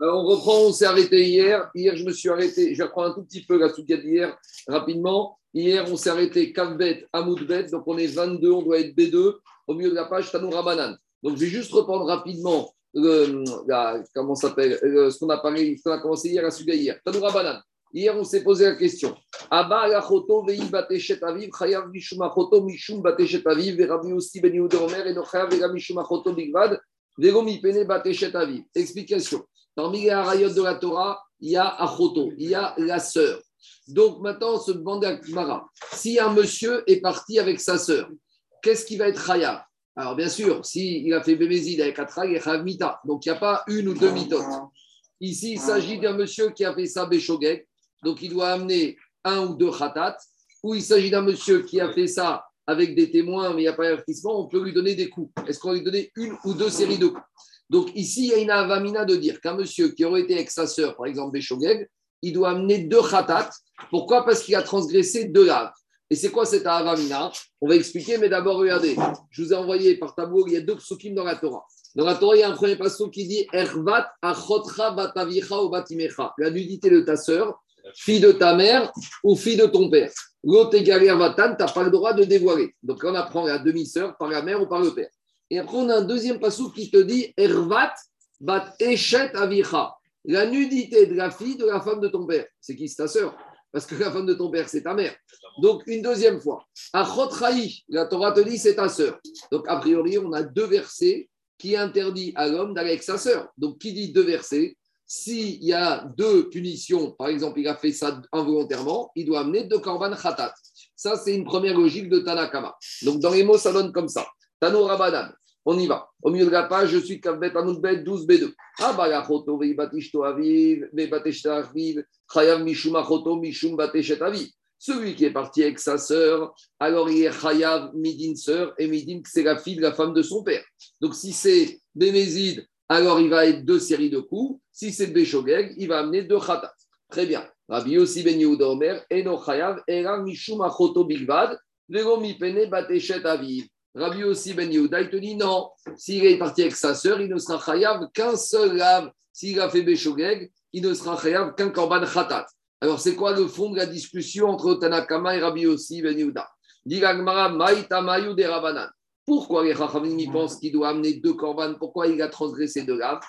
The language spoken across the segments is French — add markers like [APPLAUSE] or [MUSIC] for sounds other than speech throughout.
on reprend, on s'est arrêté hier. Hier, je me suis arrêté, je vais reprendre un tout petit peu la souka d'hier rapidement. Hier, on s'est arrêté Kavbet, Amoudbet, donc on est 22, on doit être B2 au milieu de la page Tanoura Rabanan. Donc je vais juste reprendre rapidement comment s'appelle, ce qu'on a parlé, ce qu'on a commencé hier à Suga hier. Tanoura Rabanan. Hier, on s'est posé la question. Vei aviv, aviv, et achoto bigvad, aviv. Explication. Parmi les harayot de la Torah, il y a achoto, il y a la sœur. Donc maintenant, on se demande à Mara, si un monsieur est parti avec sa sœur, qu'est-ce qui va être chayav Alors bien sûr, s'il a fait bémézid avec Atra, il est mita. Donc il n'y a pas une ou deux mitotes. Ici, il s'agit d'un monsieur qui a fait ça béchogek, donc il doit amener un ou deux khatat, ou il s'agit d'un monsieur qui a fait ça avec des témoins, mais il n'y a pas d'avertissement, on peut lui donner des coups. Est-ce qu'on va lui donner une ou deux séries de coups? Donc ici, il y a une avamina de dire qu'un monsieur qui aurait été avec sa sœur, par exemple Béchogeg, il doit amener deux khatat. Pourquoi? Parce qu'il a transgressé deux laves. Et c'est quoi cette avamina? On va expliquer, mais d'abord, regardez, je vous ai envoyé par tableau, il y a deux psukim dans la Torah. Dans la Torah, il y a un premier passage qui dit Ervat achotra batavicha ou batimecha. La nudité de ta sœur, fille de ta mère ou fille de ton père. L'autre égalé Vatan, tu n'as pas le droit de dévoiler. Donc on apprend la demi-sœur par la mère ou par le père. Et après, on a un deuxième passage qui te dit Ervat bat eshet avicha. La nudité de la fille de la femme de ton père. C'est qui C'est ta sœur. Parce que la femme de ton père, c'est ta mère. Donc, une deuxième fois. Achotraï, la Torah te dit, c'est ta sœur. Donc, a priori, on a deux versets qui interdit à l'homme d'aller avec sa sœur. Donc, qui dit deux versets? S'il y a deux punitions, par exemple, il a fait ça involontairement, il doit amener deux korban khatat. Ça, c'est une première logique de Tanakama. Donc, dans les mots, ça donne comme ça. Tano Rabadan. On y va. Au milieu de la page, je suis Kavbet Anoudbet 12B2. Abalachoto veibatishto aviv, veibateshta aviv, chayav mishum achoto mishum bateshet aviv. Celui qui est parti avec sa sœur, alors il est chayav midin sœur, et midin, c'est la fille de la femme de son père. Donc, si c'est Bémézide, alors il va être deux séries de coups. Si c'est Béchogeg, il va amener deux khatat. Très bien. Rabbi Yossi ben Yehuda Omer, Eno Chayav, Era Mishum Achoto Bilvad, Vego Mipene Bateshet Aviv. Rabbi Yossi ben Yehuda, il te dit non, s'il est parti avec sa sœur, il ne sera Chayav qu'un seul lave. S'il a fait Béchogeg, il ne sera Chayav qu'un Korban Khatat. Alors, c'est quoi le fond de la discussion entre Tanakama et Rabbi Yossi ben Yehuda? De. Pourquoi les Chachamim pensent qu'il doit amener deux corbanes Pourquoi il a transgressé deux laves?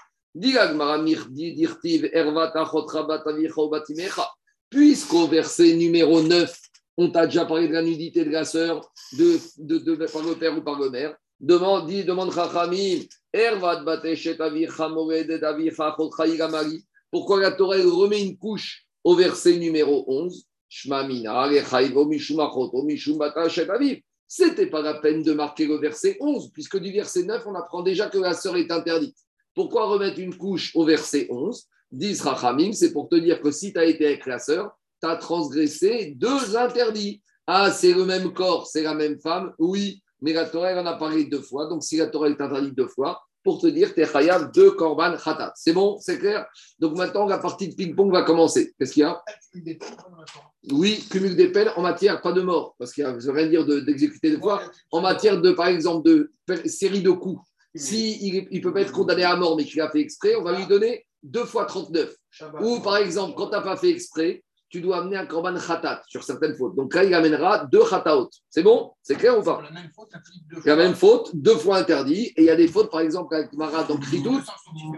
Puisqu'au verset numéro 9, on t'a déjà parlé de la nudité de la sœur, de, par le père ou par le mère, demande, dit, demande Chachamim, pourquoi la Torah remet une couche au verset numéro 11 c'était pas la peine de marquer le verset 11, puisque du verset 9, on apprend déjà que la sœur est interdite. Pourquoi remettre une couche au verset 11 Dis Rachamim, c'est pour te dire que si tu as été avec la sœur, tu as transgressé deux interdits. Ah, c'est le même corps, c'est la même femme, oui, mais la Torah, en a parlé deux fois. Donc, si la Torah est interdite deux fois, pour te dire, t'es chayav de korban khatat. C'est bon, c'est clair? Donc maintenant, la partie de ping-pong va commencer. Qu'est-ce qu'il y a? Oui, cumul des peines en matière, pas de mort, parce qu'il ne veut rien dire d'exécuter de, deux fois. En matière de, par exemple, de série de coups. Si il ne peut pas être condamné à mort, mais qu'il a fait exprès, on va lui donner deux fois 39. Ou par exemple, quand tu n'as pas fait exprès, tu dois amener un korban khatat sur certaines fautes. Donc là, il amènera deux khataot. C'est bon? C'est clair ou pas? La même faute, La même faute, deux fois interdit. Et il y a des fautes, par exemple, avec Mara dans Kridout.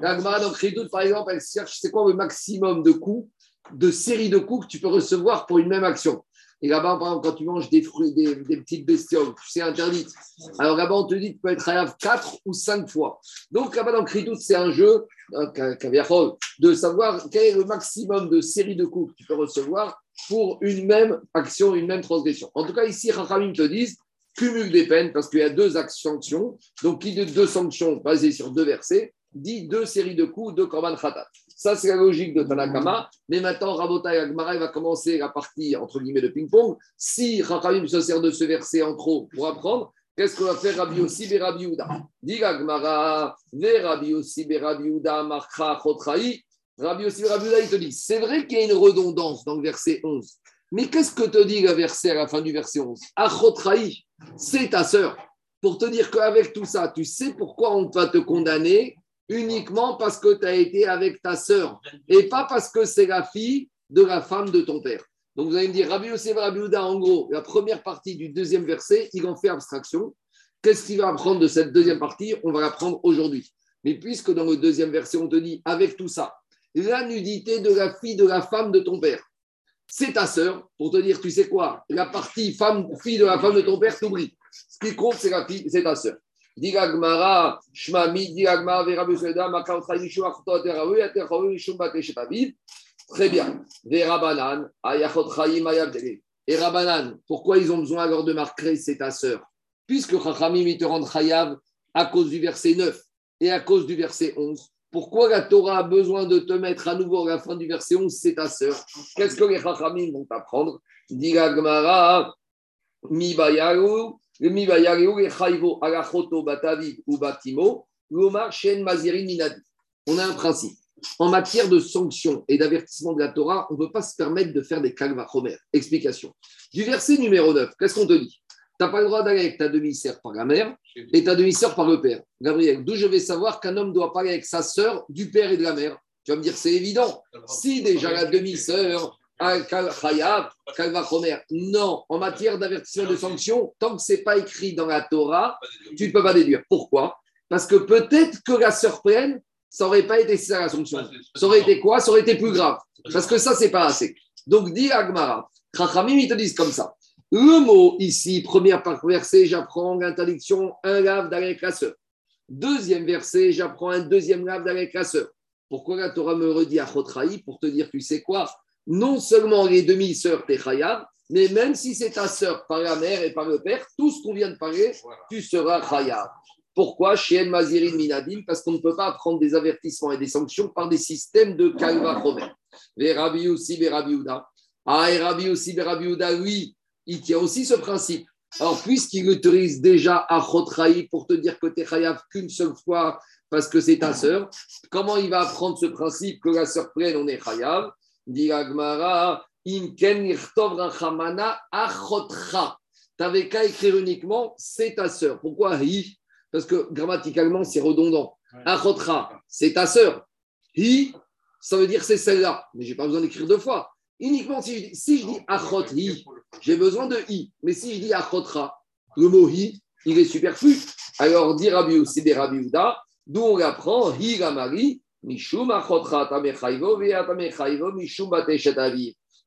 La dans Kridout, par exemple, elle cherche c'est quoi le maximum de coups, de série de coups que tu peux recevoir pour une même action? Et là-bas, par exemple, quand tu manges des fruits, des, petites bestioles, c'est interdit. Alors là-bas, on te dit que tu peux être rayable quatre ou cinq fois. Donc là-bas, dans c'est un jeu de savoir quel est le maximum de séries de coups que tu peux recevoir pour une même action, une même transgression. En tout cas, ici, Rachamim te disent cumule des peines parce qu'il y a deux sanctions. Donc, qui de deux sanctions basées sur deux versets dit deux séries de coups, deux korban khatat. Ça, c'est la logique de Tanakama. Mais maintenant, Rabotai Agmara va commencer la partie, entre guillemets, de ping-pong. Si Rachamim se sert de ce verset en trop pour apprendre, qu'est-ce qu'on va faire Rabbi Yossi et Rabbi Yehuda? Dit Agmara, ve Rabbi Yossi et Rabbi Yehuda, marcha chotraï. Rabbi Yossi et Rabbi Yehuda, il te dit, c'est vrai qu'il y a une redondance dans le verset 11. Mais qu'est-ce que te dit le verset à la fin du verset 11 Achotraï, c'est ta sœur. Pour te dire qu'avec tout ça, tu sais pourquoi on va te condamner uniquement parce que tu as été avec ta sœur et pas parce que c'est la fille de la femme de ton père. Donc vous allez me dire, Rabbi Yosef Rabbi Uda, en gros, la première partie du deuxième verset, il en fait abstraction. Qu'est-ce qu'il va apprendre de cette deuxième partie? On va l'apprendre aujourd'hui. Mais puisque dans le deuxième verset, on te dit, avec tout ça, la nudité de la fille de la femme de ton père, c'est ta sœur, pour te dire, tu sais quoi, la partie femme, fille de la femme de ton père, t'oublie. Ce qui compte, c'est la fille, c'est ta sœur. Très bien. Et Rabanan, pourquoi ils ont besoin alors de marquer c'est ta sœur? Puisque Chachamim, te rendent Chayav à cause du verset 9 et à cause du verset 11. Pourquoi la Torah a besoin de te mettre à nouveau à la fin du verset 11, c'est ta sœur? Qu'est-ce que les Chachamim vont t'apprendre? Digagmara, Mi On a un principe en matière de sanctions et d'avertissement de la Torah, on ne peut pas se permettre de faire des kalvachomer. Explication. Du verset numéro 9, qu'est-ce qu'on te dit? Tu n'as pas le droit d'aller avec ta demi-sœur par la mère et ta demi-sœur par le père. Gabriel, d'où je vais savoir qu'un homme doit parler avec sa sœur du père et de la mère? Tu vas me dire, c'est évident. Si déjà la demi-sœur non, en matière d'avertissement de sanctions, tant que ce n'est pas écrit dans la Torah, tu ne peux pas déduire. Pourquoi? Parce que peut-être que la sœur prenne ça n'aurait pas été ça la sanction. Ça aurait été quoi? Ça aurait été plus grave. Parce que ça, c'est pas assez. Donc, dit Agmara, Chachamim, ils te disent comme ça. Le mot ici, premier verset, j'apprends l'interdiction, un lave d'aller avec la sœur. Deuxième verset, j'apprends un deuxième lave d'aller avec la sœur. Pourquoi la Torah me redit à Chotraï Pour te dire, tu sais quoi? Non seulement les demi-sœurs, t'es chayav, mais même si c'est ta sœur par la mère et par le père, tout ce qu'on vient de parler, tu seras chayav. Pourquoi Chien Mazirin Minadim Parce qu'on ne peut pas prendre des avertissements et des sanctions par des systèmes de Kalva Romer. Rabi aussi, Berabiouda. Ah, et Rabi aussi, Berabiouda, oui, il tient aussi ce principe. Alors, puisqu'il autorise déjà à Chotraï pour te dire que tu es qu'une seule fois parce que c'est ta sœur, comment il va apprendre ce principe que la sœur prenne, on est Chayav? Dit Agmara, Inken Rachamana n'avais qu'à écrire uniquement c'est ta sœur. Pourquoi parce que grammaticalement, c'est redondant. Achotra, c'est ta sœur. Hi, ça veut dire c'est celle-là. Mais je n'ai pas besoin d'écrire deux fois. Uniquement si je dis, si je dis achot hi, j'ai besoin de hi. Mais si je dis achotra, le mot hi, il est superflu. Alors, dit Rabbi c'est des Rabbi d'où on apprend hi gamari,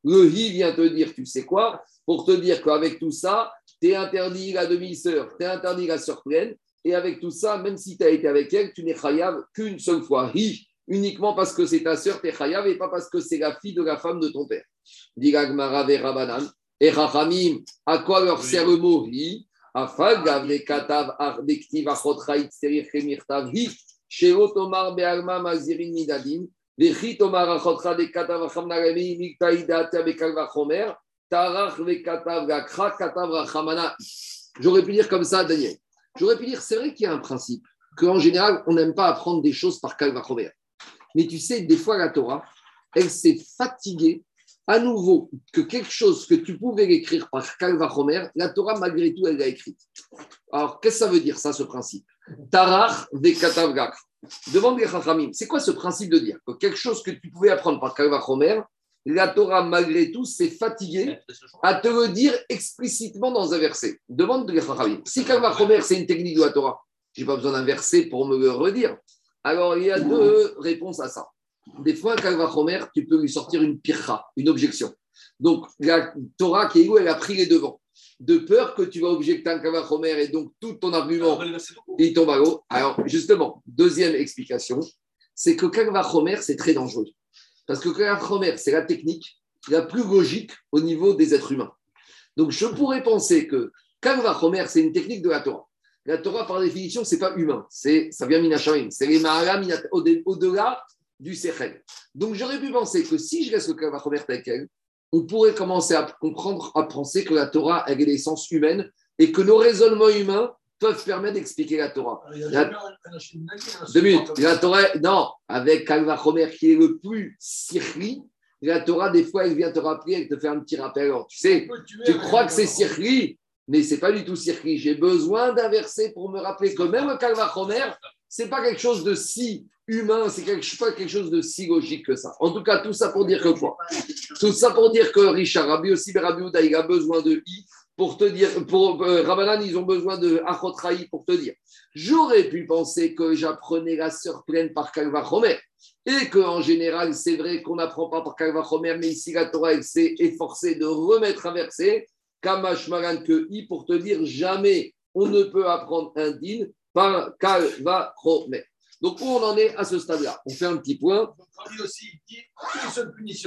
Le hi vient te dire, tu sais quoi, pour te dire qu'avec tout ça, tu es interdit la demi-sœur, tu es interdit la sœur pleine, et avec tout ça, même si tu as été avec elle, tu n'es chayav qu'une seule fois. Hi, uniquement parce que c'est ta sœur, tu es chayav, et pas parce que c'est la fille de la femme de ton père. Digagmara Rabanan. Et Rachamim, à quoi leur sert le mot hi? Afagav katav ardektiv achotraït serich chemirtav hi. J'aurais pu dire comme ça, Daniel. J'aurais pu dire, c'est vrai qu'il y a un principe, qu'en général, on n'aime pas apprendre des choses par calva Mais tu sais, des fois, la Torah, elle s'est fatiguée. À nouveau que quelque chose que tu pouvais écrire par calva la Torah, malgré tout, elle l'a écrite. Alors, qu'est-ce que ça veut dire, ça, ce principe? Tarach de katavgak. Demande les Chachamim, c'est quoi ce principe de dire que quelque chose que tu pouvais apprendre par calva la Torah, malgré tout, s'est fatiguée à te le dire explicitement dans un verset. Demande de Chachamim. Si Kalva c'est une technique de la Torah, je n'ai pas besoin d'un verset pour me le redire. Alors, il y a deux réponses à ça. Des fois, Kalva tu peux lui sortir une pircha, une objection. Donc, la Torah qui est où, elle a pris les devants. De peur que tu vas objecter un Kalva et donc tout ton argument, il tombe à l'eau. Alors, justement, deuxième explication, c'est que Kalva c'est très dangereux. Parce que Kalvachomer, c'est la technique la plus logique au niveau des êtres humains. Donc je pourrais penser que Kalvachomer, c'est une technique de la Torah. La Torah, par définition, ce n'est pas humain, c'est, ça vient Minasharim, c'est les Maharam au-delà du Sechel. Donc j'aurais pu penser que si je laisse le Kalvachomer tel quel, on pourrait commencer à comprendre, à penser que la Torah a l'essence humaine et que nos raisonnements humains peuvent permettre d'expliquer la Torah. La... Deux minutes. La Torah, non, avec Kalva Chomer qui est le plus sirli, la Torah, des fois, elle vient te rappeler, elle te fait un petit rappel. Alors, tu sais, tu crois que c'est sirli, mais c'est pas du tout sirli. J'ai besoin d'un verset pour me rappeler que même Kalva Chomer, c'est pas quelque chose de si humain, c'est quelque, pas quelque chose de si logique que ça. En tout cas, tout ça pour dire que quoi? Tout ça pour dire que Richard, Rabbi aussi, Rabbi il a besoin de I pour te dire, pour euh, ils ont besoin de Achotraï pour te dire. J'aurais pu penser que j'apprenais la sœur pleine par Kalva Chomer. Et qu'en général, c'est vrai qu'on n'apprend pas par Kalva Chomer, mais ici, la Torah, s'est efforcée de remettre un verset, Kamash Maran que I, pour te dire jamais on ne peut apprendre un din. Donc, où on en est à ce stade-là? On fait un petit point.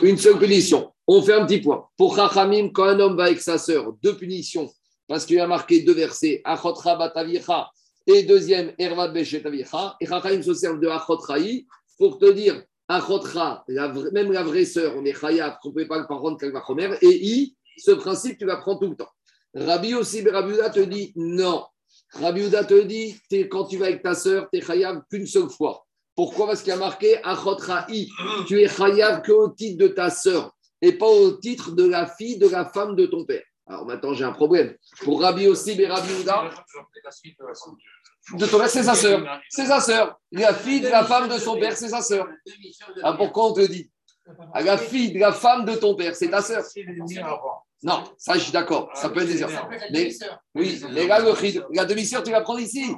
une seule punition. On fait un petit point. Pour Chachamim, quand un homme va avec sa sœur, deux punitions, parce qu'il a marqué deux versets, Achotra Batavicha et deuxième, Ervat. Et Chachamim se sert de Achotraï pour te dire, Achotra, même la vraie sœur, on est Chayat, qu'on ne peut pas le Kalva Chomer, et I, ce principe, tu l'apprends tout le temps. Rabbi aussi, Rabbi te dit non. Rabbi Uda te dit, quand tu vas avec ta sœur, tu es chayav qu'une seule fois. Pourquoi? Parce qu'il y a marqué. Tu es chayav qu'au titre de ta sœur et pas au titre de la fille de la femme de ton père. Alors maintenant, j'ai un problème. Pour Rabbi aussi, mais Rabbi Uda, de ton père, c'est sa sœur. C'est sa sœur. La fille de la femme de son père, c'est sa sœur. Alors pourquoi on te dit? La fille de la femme de ton père, c'est ta sœur. Non, ça, je suis d'accord. Ça peut être des enfants. Mais, oui, mais là, la demi-sœur, tu la prends ici.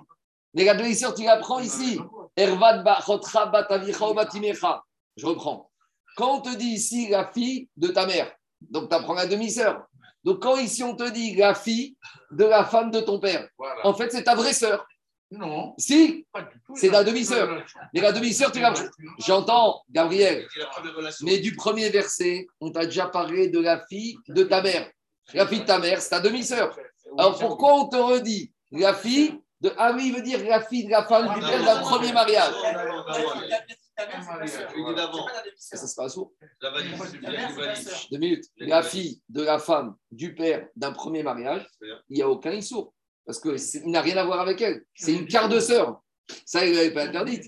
Mais la demi-sœur, tu la prends ici. Je reprends. Quand on te dit ici la fille de ta mère, donc tu apprends la demi-sœur. Donc quand ici on te dit la fille de la femme de ton père, en fait c'est ta vraie sœur. Non. Si, c'est la demi-sœur. Mais la demi-sœur, tu l'as. J'entends, Gabriel. Mais du premier verset, on t'a déjà parlé de la fille de ta mère. La fille de ta mère, c'est ta demi-sœur. Alors pourquoi on te redit la fille de. Ah oui, il veut dire la fille de la femme du père d'un premier mariage. Ça se passe où Deux minutes. La fille de la femme du père d'un premier mariage, il n'y a aucun issour parce qu'il n'a rien à voir avec elle. C'est une quart de sœur. Ça, il n'avait pas interdit.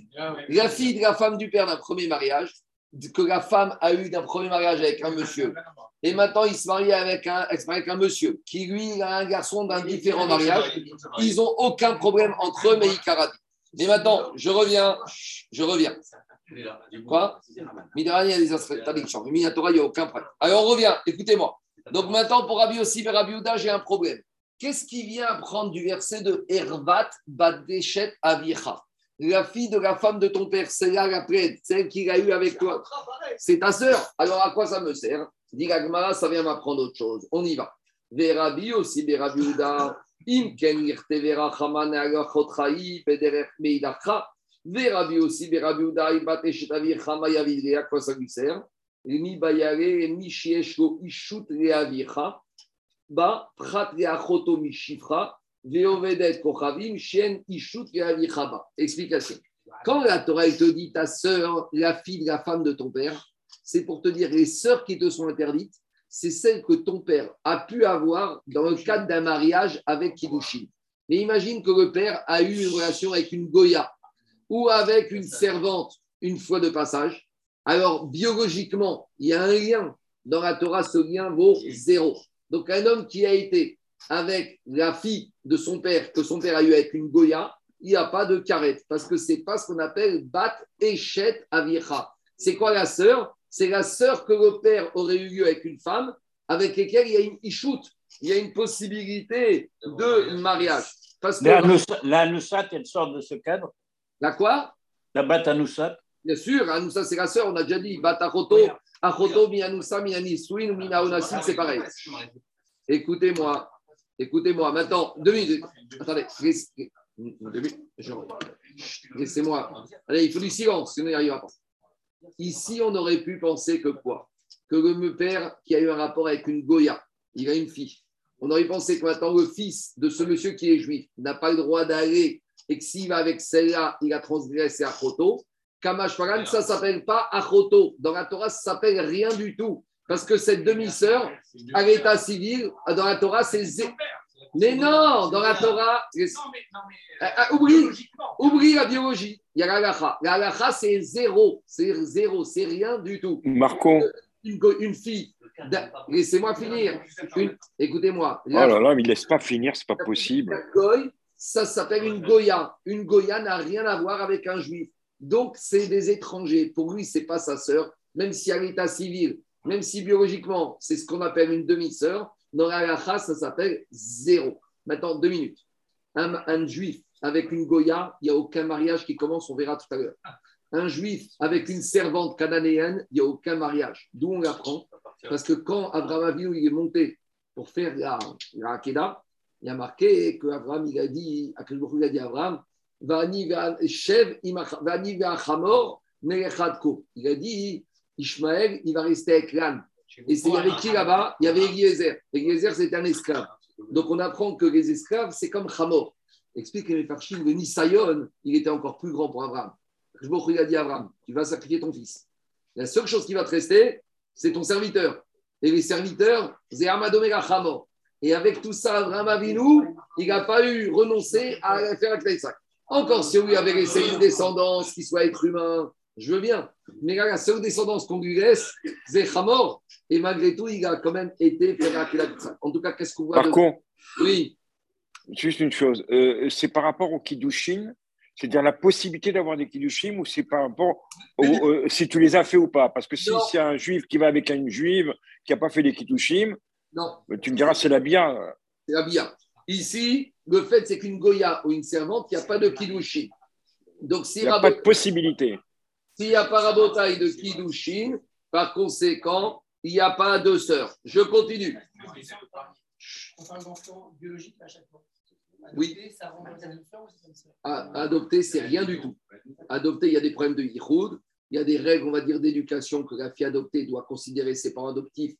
La fille de la femme du père d'un premier mariage, que la femme a eu d'un premier mariage avec un monsieur, et maintenant il se marie avec un, avec un monsieur qui, lui, a un garçon d'un différent mariage, ils n'ont aucun problème entre eux, mais ils Et maintenant, je reviens, je reviens. Quoi Midrani, il y a des interdictions. Mais Minatora, il n'y a aucun problème. Alors, on revient, écoutez-moi. Donc maintenant, pour Rabbi aussi, Rabbi j'ai un problème. Qu'est-ce qui vient apprendre du verset de Hervat Badeshet Avicha? La fille de la femme de ton père, c'est là la celle qu'il a eue avec toi. C'est ta sœur. Alors à quoi ça me sert? Dit ça vient m'apprendre autre chose. On y va. Verabi aussi, Verabi Uda. Im ken irtevera chaman agachotrai pederech meidacha. Verabi aussi, Verabi Uda, Badeshet Avicha mayavidre. À quoi ça lui sert? Mi bayare, mi shieshko ishut leavicha Explication. Quand la Torah te dit ta sœur, la fille, la femme de ton père, c'est pour te dire les sœurs qui te sont interdites, c'est celles que ton père a pu avoir dans le cadre d'un mariage avec Kiddushin. Mais imagine que le père a eu une relation avec une Goya ou avec une servante une fois de passage. Alors, biologiquement, il y a un lien. Dans la Torah, ce lien vaut zéro. Donc, un homme qui a été avec la fille de son père, que son père a eu avec une Goya, il n'y a pas de carrette, parce que ce n'est pas ce qu'on appelle bat échet avicha. C'est quoi la sœur? C'est la sœur que le père aurait eu lieu avec une femme, avec laquelle il y a une ichoute, il y a une possibilité de mariage. Parce que la Anoussat, elle sort de ce cadre. La quoi? La bat Anoussat Bien sûr, Anoussat, c'est la sœur, on a déjà dit, bat Achoto, Achoto, Mianoussa, Mianiswin ou Minaonassim, c'est pareil. Écoutez-moi, écoutez-moi. Maintenant, deux minutes. Attendez, laissez-moi. Allez, il faut du silence, sinon il n'y arrivera pas. Ici, on aurait pu penser que quoi? Que le père qui a eu un rapport avec une Goya, il a une fille. On aurait pensé que maintenant le fils de ce monsieur qui est juif n'a pas le droit d'aller et que s'il va avec celle-là, il a transgressé à. Kamash Paran, ça ne s'appelle pas Achoto. Dans la Torah, ça ne s'appelle rien du tout. Parce que cette demi-sœur, à l'état civil, dans la Torah, c'est zéro. Mais non, dans la Torah, oublie, la biologie. Il y a la lacha. La lacha, c'est zéro. C'est zéro. C'est rien du tout. Marco. Une, fille. Laissez-moi finir. Écoutez-moi. Oh là là, mais il ne laisse pas finir, c'est pas possible. ça s'appelle une Goya. Une Goya n'a rien à voir avec un juif. Donc, c'est des étrangers. Pour lui, c'est pas sa sœur, même si à l'état civil, même si biologiquement, c'est ce qu'on appelle une demi-sœur, dans la ça s'appelle zéro. Maintenant, deux minutes. Un, juif avec une Goya, il n'y a aucun mariage qui commence, on verra tout à l'heure. Un juif avec une servante cananéenne, il n'y a aucun mariage. D'où on l'apprend? Parce que quand Abraham Avinu il est monté pour faire la, la il y a marqué qu'Abraham, il a dit, il a dit à Abraham, il a dit, Ishmaël, il va rester avec l'âne. Et c'est avec qui là-bas Il y avait Eliezer. Eliezer, c'était un esclave. Donc on apprend que les esclaves, c'est comme Hamor. Explique les Farchim, le Nisayon, il était encore plus grand pour Abraham. Je il a dit Abraham, tu vas sacrifier ton fils. La seule chose qui va te rester, c'est ton serviteur. Et les serviteurs, c'est Amadomega Hamor. Et avec tout ça, Abraham Avinu, il n'a pas eu renoncé à faire la sac. Encore si on lui avait laissé une descendance qui soit être humain, je veux bien. Mais là, la seule descendance qu'on lui laisse, c'est Hamor. Et malgré tout, il a quand même été En tout cas, qu'est-ce qu'on voit Par contre, oui. juste une chose, euh, c'est par rapport au Kiddushin, c'est-à-dire la possibilité d'avoir des Kiddushim ou c'est par rapport au, euh, si tu les as fait ou pas? Parce que si c'est un juif qui va avec une juive qui n'a pas fait les Kiddushim, non. Tu me diras, c'est la bia. C'est la bia. Ici, le fait, c'est qu'une Goya ou une servante, il n'y a pas de Kiddushin. Donc, il n'y a pas de possibilité. S'il n'y a pas rabotaille de Kiddushin, par conséquent, il n'y a pas de sœur. Je continue. On parle d'enfants biologiques à chaque fois. Oui. Adopter, c'est rien du tout. Adopter, il y a des problèmes de yichud, il y a des règles, on va dire, d'éducation que la fille adoptée doit considérer ses parents adoptifs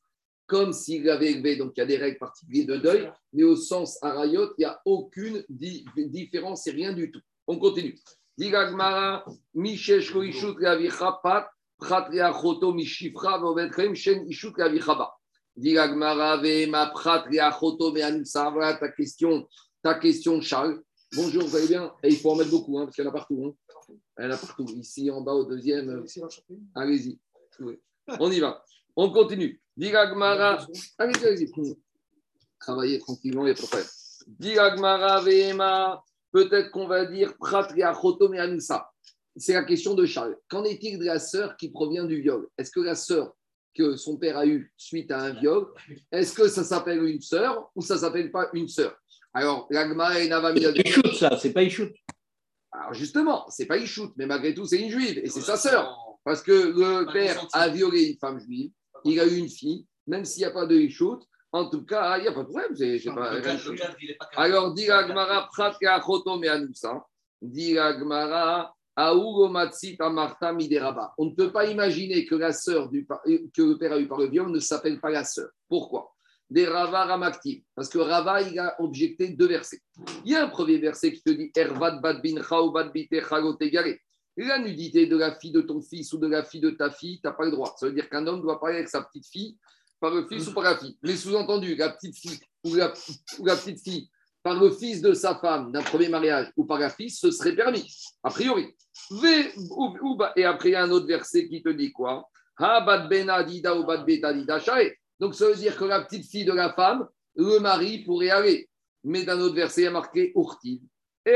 comme s'il avait élevé. Donc, il y a des règles particulières de deuil, mais au sens arayot, il n'y a aucune différence, c'est rien du tout. On continue. Ta question, ta question, Charles. Bonjour, vous allez bien? Et il faut en mettre beaucoup, hein, parce qu'il y en a partout. Hein. Il y en a partout. Ici, en bas, au deuxième. Allez-y. On y va. On continue. Diragmara. Allez-y, allez-y. Travaillez tranquillement, il n'y a pas de problème. Diragmara Vema. Peut-être qu'on va dire Pratria Chotom Anusa. C'est la question de Charles. Qu'en est-il de la sœur qui provient du viol? Est-ce que la sœur que son père a eue suite à un viol, est-ce que ça s'appelle une sœur ou ça s'appelle pas une sœur? Alors, l'Agmara et Navamia. C'est Ishout, ça, c'est pas Ishout. Alors, justement, c'est pas Ishout, mais malgré tout, c'est une juive et c'est sa sœur. Parce que le père a violé une femme juive il a eu une fille, même s'il n'y a pas de Ishout, en tout cas, il n'y a pas de problème. pas, Alors, dit Agmara, Pratka Chotom et Anoussa, dit. On ne peut pas imaginer que la sœur du, que le père a eu par le viol ne s'appelle pas la sœur. Pourquoi? Des Rava Ramakti. Parce que Rava, il a objecté deux versets. Il y a un premier verset qui te dit Ervat Bad Bin Bad Bite la nudité de la fille de ton fils ou de la fille de ta fille, tu n'as pas le droit. Ça veut dire qu'un homme doit parler avec sa petite fille par le fils ou par la fille. Mais sous-entendu, la petite fille ou la, petite fille par le fils de sa femme d'un premier mariage ou par la fille, ce serait permis, a priori. Et après, il y a un autre verset qui te dit quoi? Donc, ça veut dire que la petite fille de la femme, le mari pourrait aller. Mais dans autre verset, il y a marqué Urtiv. Mais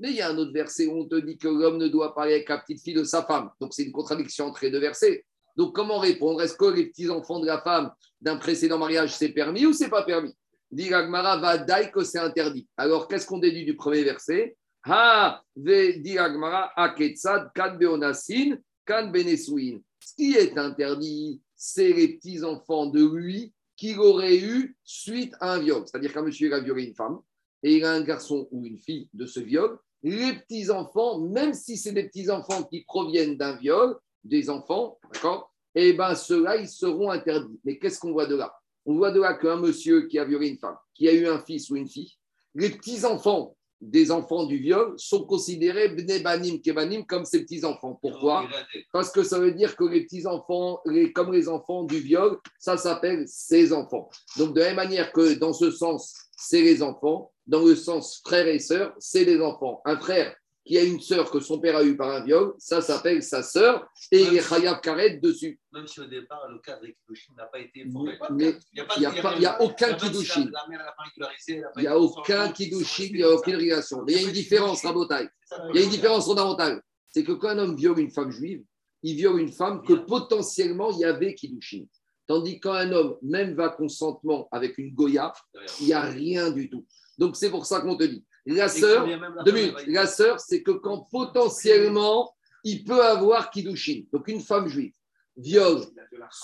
il y a un autre verset où on te dit que l'homme ne doit parler avec la petite fille de sa femme. Donc c'est une contradiction entre les deux versets. Donc comment répondre? Est-ce que les petits-enfants de la femme d'un précédent mariage, c'est permis ou c'est pas permis? Dit va daï que c'est interdit. Alors qu'est-ce qu'on déduit du premier verset? Ha ve aketsad kan beonasin kan benesuin. Ce qui est interdit, c'est les petits-enfants de lui qu'il aurait eu suite à un viol. C'est-à-dire qu'un monsieur a violé une femme et il a un garçon ou une fille de ce viol, les petits-enfants, même si c'est des petits-enfants qui proviennent d'un viol, des enfants, d'accord Eh bien, ceux-là, ils seront interdits. Mais qu'est-ce qu'on voit de là? On voit de là qu'un monsieur qui a violé une femme, qui a eu un fils ou une fille, les petits-enfants des enfants du viol sont considérés bnebanim kebanim comme ses petits-enfants. Pourquoi? Parce que ça veut dire que les petits-enfants, les, comme les enfants du viol, ça s'appelle ses enfants. Donc de la même manière que dans ce sens, c'est les enfants, dans le sens frère et sœur, c'est les enfants. Un frère qui a une sœur que son père a eue par un viol, ça s'appelle sa sœur et il est chayav karet dessus. Même si au départ, le cadre de Kiddushin n'a pas été formé. mais Il n'y a, aucun Kiddushin. Il n'y a aucun kiddushin, il n'y a aucune régulation. Mais il y a une différence, Rabotai. Il y a une différence fondamentale. C'est que quand un homme viole une femme juive, il viole une femme que potentiellement il y avait kiddushin. Tandis quand un homme même va consentement avec une goya, il n'y a rien du tout. Donc c'est pour ça qu'on te dit. La sœur, deux minutes. La sœur, c'est que quand potentiellement il peut avoir kiddushin. Donc une femme juive viole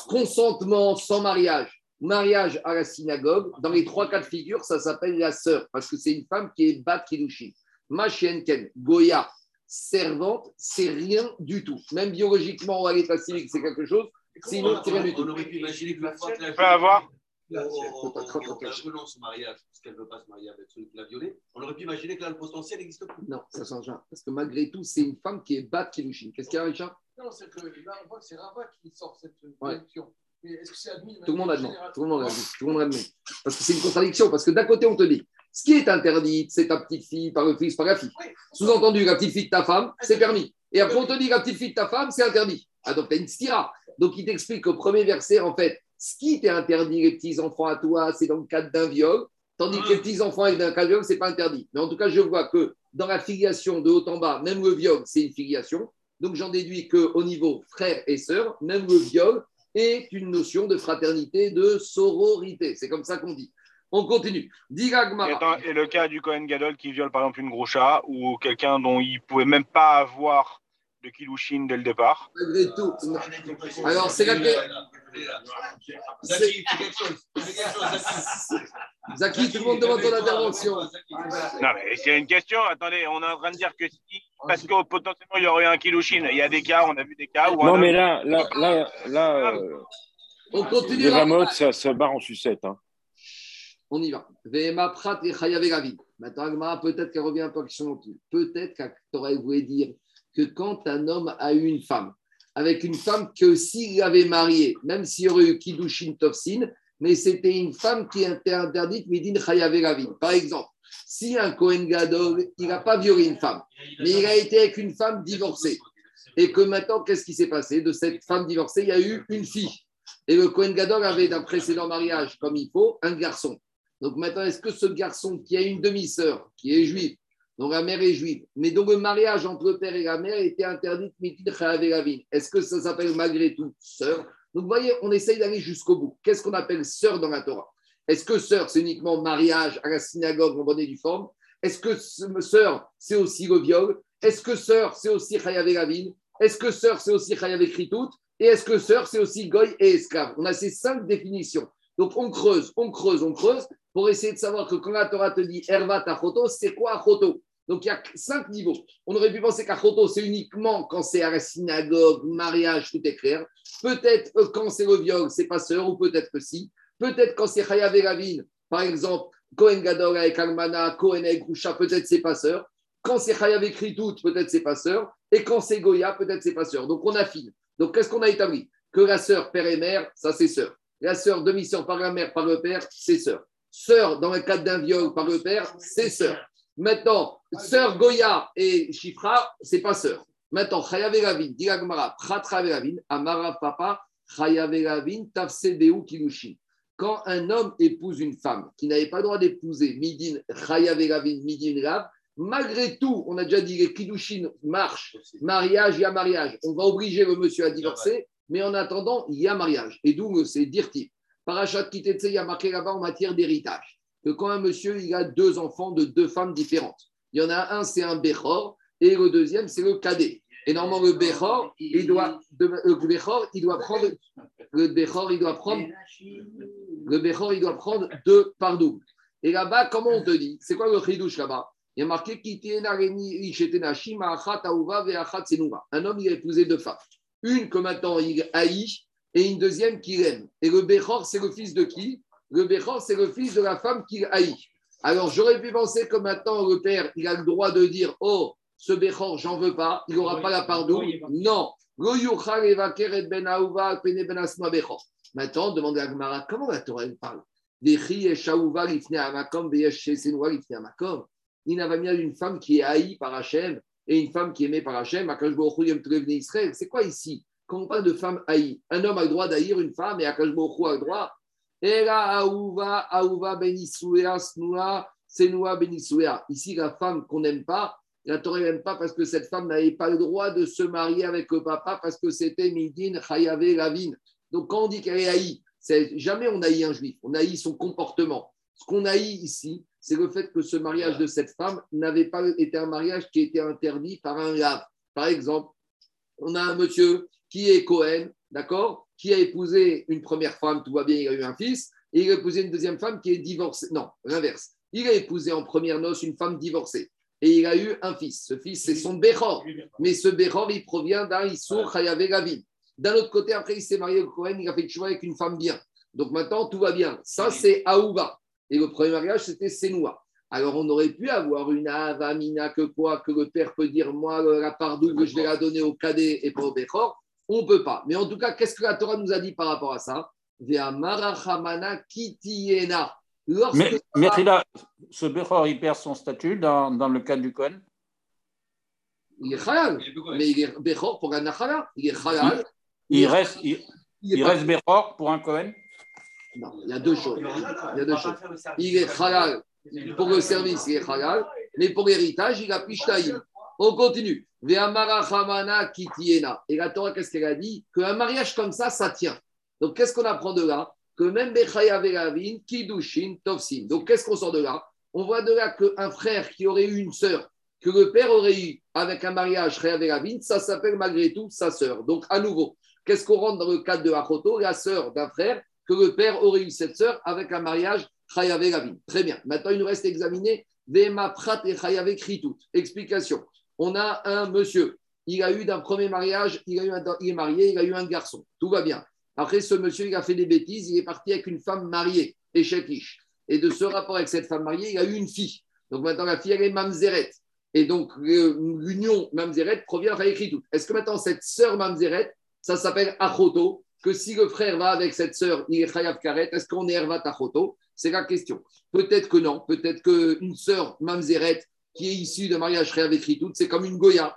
consentement sans mariage, mariage à la synagogue, dans les trois cas de figure, ça s'appelle la sœur, parce que c'est une femme qui est bat kiddushin. Machienken, Goya, servante, c'est rien du tout. Même biologiquement, à l'état civil, c'est quelque chose, sinon, c'est rien du On tout. aurait pu imaginer que la On peut avoir Là, on, on, on renonce au mariage parce qu'elle ne veut pas se marier avec celui qui l'a violée. On aurait pu imaginer que là, le potentiel n'existe plus. Non, ça change rien. Parce que malgré tout, c'est une femme qui est bat kiddushin. Qu'est-ce qu'il y a, Richard? Non, c'est que là, on voit que c'est Rabat qui sort cette Ouais. collection. Mais est-ce que c'est admis Tout le monde admet. Tout le monde admet. Tout le monde admet. Parce que c'est une contradiction. Parce que d'un côté, on te dit, ce qui est interdit, c'est ta petite fille par le fils, par la fille. Oui. Sous-entendu, la petite fille de ta femme, c'est permis. Et après, on te dit, la petite fille de ta femme, c'est interdit. Ah, donc tu as une stira. Donc, il t'explique au premier verset, en fait, ce qui t'est interdit, les petits-enfants à toi, c'est dans le cadre d'un viol. Tandis que les petits-enfants avec un cas de viol, ce n'est pas interdit. Mais en tout cas, je vois que dans la filiation de haut en bas, même le viol, c'est une filiation. Donc, j'en déduis qu'au niveau frère et sœur, même le viol est une notion de fraternité, de sororité. C'est comme ça qu'on dit. On continue. Diga Et, et le cas du Cohen Gadol qui viole par exemple une groucha ou quelqu'un dont il pouvait même pas avoir de Kilushin dès le départ. Malgré tout. Alors, c'est la Zaki, Zaki. Tout le monde demande ton intervention. Non mais c'est une question. Attendez, on est en train de dire que si parce que potentiellement il y aurait un Kilushin. Il y a des cas, on a vu des cas où Non, mais là, là, là, là euh, On continue. les Ramotes, ça se barre en sucette. Hein. On y va. Vema prat et chayav et gavi. Maintenant, peut-être qu'elle revient un peu à la question non plus. Peut-être qu'elle voulait dire quand un homme a eu une femme, avec une femme que s'il avait mariée, même s'il y aurait eu Kiddushin Tofsin, mais c'était une femme qui était interdite, Midin chayav et gavi. Par exemple, si un Kohen Gadol, il n'a pas violé une femme, mais il a été avec une femme divorcée, et que maintenant, qu'est-ce qui s'est passé De cette femme divorcée, il y a eu une fille. Et le Kohen Gadol avait d'un précédent mariage, comme il faut, un garçon. Donc maintenant, est-ce que ce garçon qui a une demi-sœur, qui est juive, dont la mère est juive, mais dont le mariage entre le père et la mère était interdit, est-ce que ça s'appelle malgré tout sœur? Donc vous voyez, on essaye d'aller jusqu'au bout. Qu'est-ce qu'on appelle sœur dans la Torah? Est-ce que sœur, c'est uniquement mariage à la synagogue en bonne et due forme? Est-ce que sœur, c'est aussi le viol? Est-ce que sœur, c'est aussi chayav et ravin Est-ce que sœur, c'est aussi chayav et kritout Et est-ce que sœur, c'est aussi goy et esclave? On a ces cinq définitions. Donc on creuse, on creuse, on creuse pour essayer de savoir que quand la Torah te dit Erva Tachoto, c'est quoi Achoto? Donc il y a cinq niveaux. On aurait pu penser qu'Achoto, c'est uniquement quand c'est à la synagogue, mariage, tout est clair. Peut-être quand c'est le viol, c'est pas sœur, ou peut-être que si. Peut-être quand c'est Chayav et par exemple, Kohen Gadol avec Almana, Kohen avec Groucha, peut-être c'est pas sœur. Quand c'est Chayav et peut-être c'est pas sœur. Et quand c'est Goya, peut-être c'est pas sœur. Donc on affine. Donc qu'est-ce qu'on a établi? Que la sœur, père et mère, ça c'est sœur. La sœur, demi-sœur par la mère, par le père, c'est sœur. Sœur, dans le cadre d'un viol par le père, c'est sœur. Maintenant, sœur Goya et Chifra, c'est pas sœur. Maintenant, Chayav et Ravin, dit Agmara, Pratra et Ravin, Amara Papa, Chayav et Ravin, Tafsedeu Kilushin. Quand un homme épouse une femme qui n'avait pas le droit d'épouser Midin, Midin Rav, malgré tout, on a déjà dit les Kilushin marchent, mariage, il y a mariage. On va obliger le monsieur à divorcer, mais en attendant, il y a mariage. Et d'où c'est dirti. Parachat Kitetse, il y a marqué là-bas en matière d'héritage que quand un monsieur il a deux enfants de deux femmes différentes, il y en a un, c'est un Bechor, et le deuxième, c'est le cadet. Et normalement, le Bechor, il doit, de- le il doit prendre, le Bechor, il doit prendre, le Bechor, il doit prendre deux par double. Et là-bas, comment on te dit? C'est quoi le chidouche là-bas? Il y a marqué. Un homme, il a épousé deux femmes. Une que maintenant il haït et une deuxième qu'il aime. Et le Bechor, c'est le fils de qui? Le Bechor, c'est le fils de la femme qu'il haït. Alors j'aurais pu penser que maintenant le père, il a le droit de dire Oh, ce Bechor, j'en veux pas, il n'aura pas la part double. Non. Ben ben. Maintenant, demande à Gmara, comment la Torah elle parle? Il n'a pas mis une femme qui est haïe par Hachem et une femme qui est aimée par Hachem. C'est quoi ici? Quand on parle de femme haïe, un homme a le droit d'haïr une femme et Akash a le droit. Senoua Benisouea. Ici, la femme qu'on n'aime pas, la Torah n'aime pas parce que cette femme n'avait pas le droit de se marier avec le papa parce que c'était Midin Chayave Lavin. Donc quand on dit qu'elle est haïe, jamais on haït un juif, on haït son comportement. Ce qu'on haït ici, c'est le fait que ce mariage de cette femme n'avait pas été un mariage qui était interdit par un lave. Par exemple, on a un monsieur qui est Cohen, d'accord, qui a épousé une première femme, tout va bien, il a eu un fils, et il a épousé une deuxième femme qui est divorcée. Non, l'inverse. Il a épousé en première noce une femme divorcée et il a eu un fils. Ce fils, c'est son Béchor. Mais ce Béchor, il provient d'un Issour Chayavé Gavin. D'un autre côté, après, il s'est marié au Cohen, il a fait le choix avec une femme bien. Donc maintenant, tout va bien. Ça, c'est Aouva. Et le premier mariage, c'était Senoua. Alors, on aurait pu avoir une Avamina que quoi Que le père peut dire, moi, la part double, je vais la donner au cadet et pas au Béchor. On ne peut pas. Mais en tout cas, qu'est-ce que la Torah nous a dit par rapport à ça? Kitiena. Lorsque Mais, ce Bechor, il perd son statut dans, dans le cas du Cohen il est halal, mais il est Bechor pour un Nachala. Il est halal. Il reste, il, reste Bechor pour un Cohen Non, il y a deux choses. Il y a deux choses. Il est halal pour le service, il est halal, mais pour l'héritage, il a pishtaïm. On continue. Et la Torah, qu'est-ce qu'elle a dit? Qu'un mariage comme ça, ça tient. Donc, qu'est-ce qu'on apprend de là? Que même Veravin, Kidushin, Tovsin. Donc, qu'est-ce qu'on sort de là? On voit de là qu'un frère qui aurait eu une sœur, que le père aurait eu avec un mariage Chaya Veravin, ça s'appelle malgré tout sa sœur. Donc, à nouveau, qu'est-ce qu'on rentre dans le cadre de Achoto? La sœur d'un frère, que le père aurait eu cette sœur avec un mariage Chayave Ravin. Très bien. Maintenant, il nous reste à examiner Vema Prat et Kritout. Explication. On a un monsieur. Il a eu d'un premier mariage, il, a eu un- est marié, il a eu un garçon. Tout va bien. Après, ce monsieur, il a fait des bêtises. Il est parti avec une femme mariée, Echekish. Et de ce rapport avec cette femme mariée, il a eu une fille. Donc maintenant, la fille, elle est Mamzeret. Et donc, l'union Mamzeret provient de Kritout. Est-ce que maintenant, cette sœur Mamzeret, ça s'appelle Achoto que si le frère va avec cette sœur, il est Chayav Karet, est-ce qu'on est Hervat Achoto? C'est la question. Peut-être que non. Peut-être qu'une sœur Mamzeret qui est issue de mariage Chayav Kritout, c'est comme une Goya.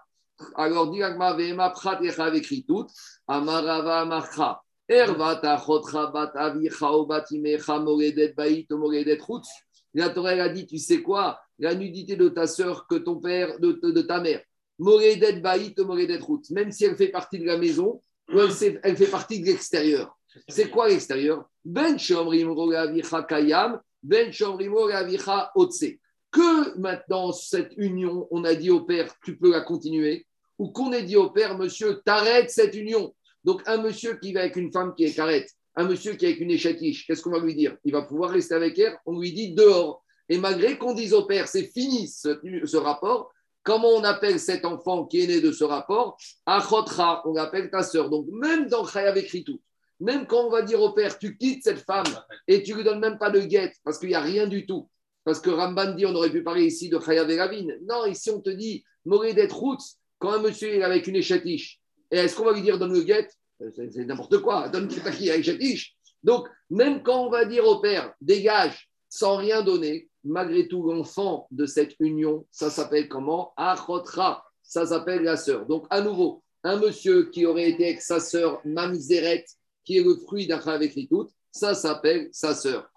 Alors, dit Agma Vehema Prat Chayav Kritout, Amarava Marcha. Hervat Achotra Bat Avicha Obat Imecha Moredet Bait Moredet Chutz. La Torah elle a dit, tu sais quoi? La nudité de ta sœur que ton père, de, de- de ta mère. Moredet Bait Moredet Chutz. Même si elle fait partie de la maison, ou elle, elle fait partie de l'extérieur. C'est quoi l'extérieur? Ben shomrim rogavicha kayam, ben shomrim rogavicha otse. Que maintenant, cette union, on a dit au père, tu peux la continuer, ou qu'on ait dit au père, monsieur, t'arrêtes cette union. Donc, un monsieur qui va avec une femme qui est carrette, un monsieur qui est avec une échatiche, qu'est-ce qu'on va lui dire? Il va pouvoir rester avec elle, on lui dit dehors. Et malgré qu'on dise au père, c'est fini ce, rapport, comment on appelle cet enfant qui est né de ce rapport? Achotra, on l'appelle ta sœur. Donc, même dans écrit tout, même quand on va dire au père, tu quittes cette femme et tu lui donnes même pas de guette, parce qu'il n'y a rien du tout. Parce que Ramban dit, on aurait pu parler ici de Chayav et Ravine. Non, ici on te dit, Moré d'être routes, quand un monsieur est avec une échatiche, et est-ce qu'on va lui dire donne le guette C'est c'est n'importe quoi, [LAUGHS] donne qui qui avec échatiche. Donc, même quand on va dire au père, dégage, sans rien donner, malgré tout, l'enfant de cette union, ça s'appelle comment? Achotra, ça s'appelle la sœur. Donc, à nouveau, un monsieur qui aurait été avec sa sœur Mamzeret, qui est le fruit d'un avec tout, ça s'appelle sa sœur.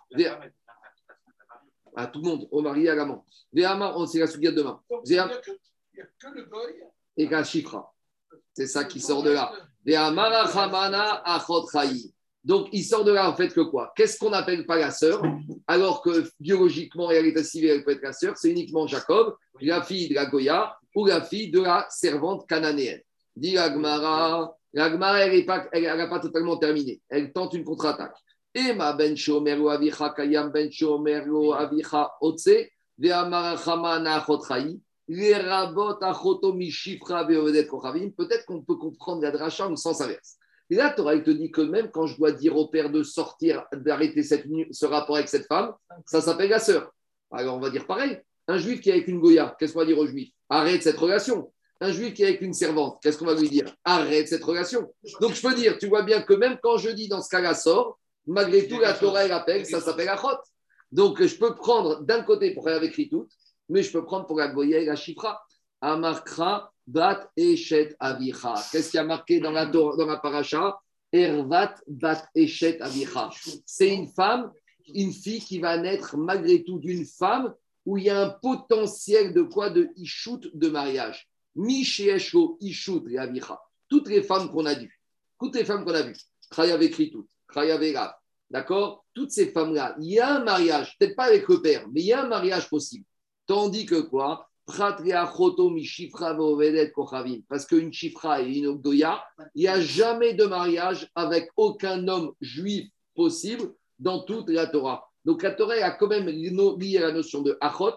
À tout le monde, au mari et à l'amant. On sait la souillade demain. Donc, qu'il n'y a que le goy. et qu'un chifra. C'est ça qui sort de là. Donc, il sort de là, en fait, que quoi? Qu'est-ce qu'on n'appelle pas la sœur? Alors que biologiquement, et à l'état civil, elle peut être la sœur, c'est uniquement Jacob, la fille de la Goya ou la fille de la servante cananéenne. Dit la Gemara, la Gemara, elle n'a pas, pas totalement terminé. Elle tente une contre-attaque. Ema ben shomer avicha kayam ben shomer avicha otse, ve'amara chamana achot chayi. Les rabot achoto mishifra ve'odet kochavim. Peut-être qu'on peut comprendre la dracha au sens inverse. Et là, Torah, il te dit que même quand je dois dire au père de sortir, d'arrêter ce rapport avec cette femme, ça s'appelle la sœur. Alors on va dire pareil. Un juif qui est avec une Goya, qu'est-ce qu'on va dire au juif? Arrête cette relation. Un juif qui est avec une servante, qu'est-ce qu'on va lui dire? Arrête cette relation. Donc je peux dire, tu vois bien que même quand je dis dans ce cas-là sort, malgré tout, la Torah, elle appelle, ça s'appelle Achot. Donc je peux prendre d'un côté pour faire avec tout, mais je peux prendre pour la Goya et la Chifra. Amarkra bat eshet avicha. Qu'est-ce qui a marqué dans la, dans la paracha? Ervat bat eshet avicha. C'est une femme, une fille qui va naître malgré tout d'une femme où il y a un potentiel de quoi? De ishout de mariage. Mishiesho ishout et avicha. Toutes les femmes qu'on a vues, toutes les femmes qu'on a vues, Chaya avait écrit d'accord? Toutes ces femmes-là, il y a un mariage, peut-être pas avec le père, mais il y a un mariage possible. Tandis que quoi? Parce qu'une chifra et une ogdoya, il n'y a jamais de mariage avec aucun homme juif possible dans toute la Torah. Donc la Torah a quand même lié la notion de achot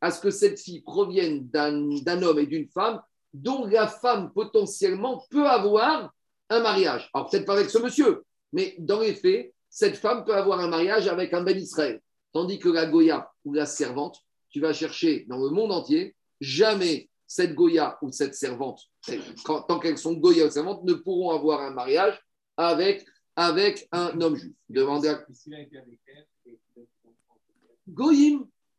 à ce que cette fille provienne d'un homme et d'une femme dont la femme potentiellement peut avoir un mariage. Alors peut-être pas avec ce monsieur, mais dans les faits, cette femme peut avoir un mariage avec un Ben Israël. Tandis que la Goya ou la servante, tu vas chercher dans le monde entier, jamais cette Goya ou cette servante, tant qu'elles sont Goya ou servantes, ne pourront avoir un mariage avec, avec un homme juif. Demandez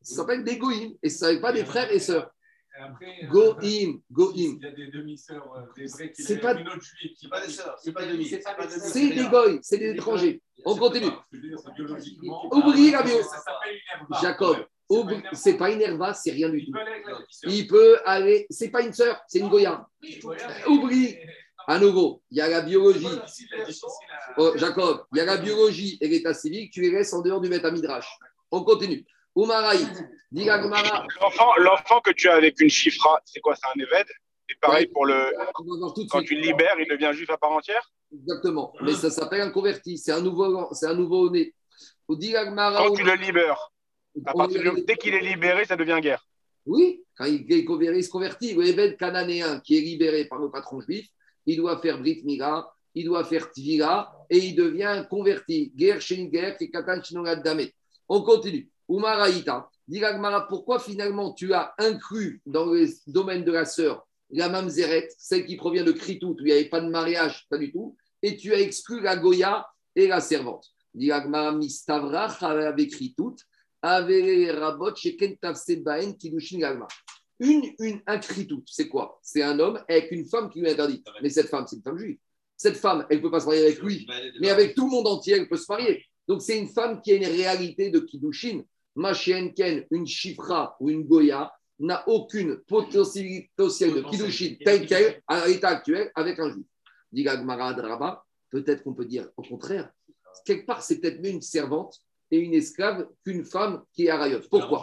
ça s'appelle des Goïm, et ça ne pas des frères et sœurs. Après, euh, Goïm, Goïm. Il y a des demi-sœurs, euh, des vrais qui C'est pas- une autre juive qui C'est pas des sœurs, c'est pas demi. C'est pas des sœurs. C'est des Goïm, c'est des étrangers. On continue. Oubliez la bio-. Jacob, c'est pas une herva, c'est rien du tout. Il peut aller, c'est pas une sœur, c'est une Goya. Oublie. À nouveau, il y a la biologie. Oh, Jacob, il y a la biologie et l'état civil, tu les laisses en dehors du Beth Midrash. On continue. L'enfant, que tu as avec une chifra, c'est quoi C'est un évêde Et pareil pour le. Quand tu le libères, il devient juif à part entière? Exactement. Mais ça s'appelle un converti. C'est un nouveau, c'est un nouveau né. Quand tu le libères, à partir dès qu'il est libéré, ça devient guerre. Oui, quand il, est converti, il se convertit. Le évêque cananéen qui est libéré par le patron juif, il doit faire Brit Mila, il doit faire Tvila et il devient converti. Guerre chez une guerre, qui est Katan Shinongat Dame. On continue. Umaraïta. Dit pourquoi finalement tu as inclus dans le domaine de la sœur la mamzeret, celle qui provient de Kritout, où il n'y avait pas de mariage, pas du tout, et tu as exclu la Goya et la servante. Dit Mistavra, avec Kritout, avec Rabot. Une, une, un Kritout, c'est quoi? C'est un homme avec une femme qui lui interdit. Mais cette femme, c'est une femme juive. Cette femme, elle ne peut pas se marier avec lui, mais avec tout le monde entier, elle peut se marier. Donc, c'est une femme qui a une réalité de Kiddushin. Machienken, une Chifra ou une Goya, n'a aucune potentialité de Kiddushin telle qu'elle, à l'état actuel, avec un juif. Dit peut-être qu'on peut dire au contraire. Quelque part, c'est peut-être mieux une servante et une esclave qu'une femme qui est à Rayot. Pourquoi.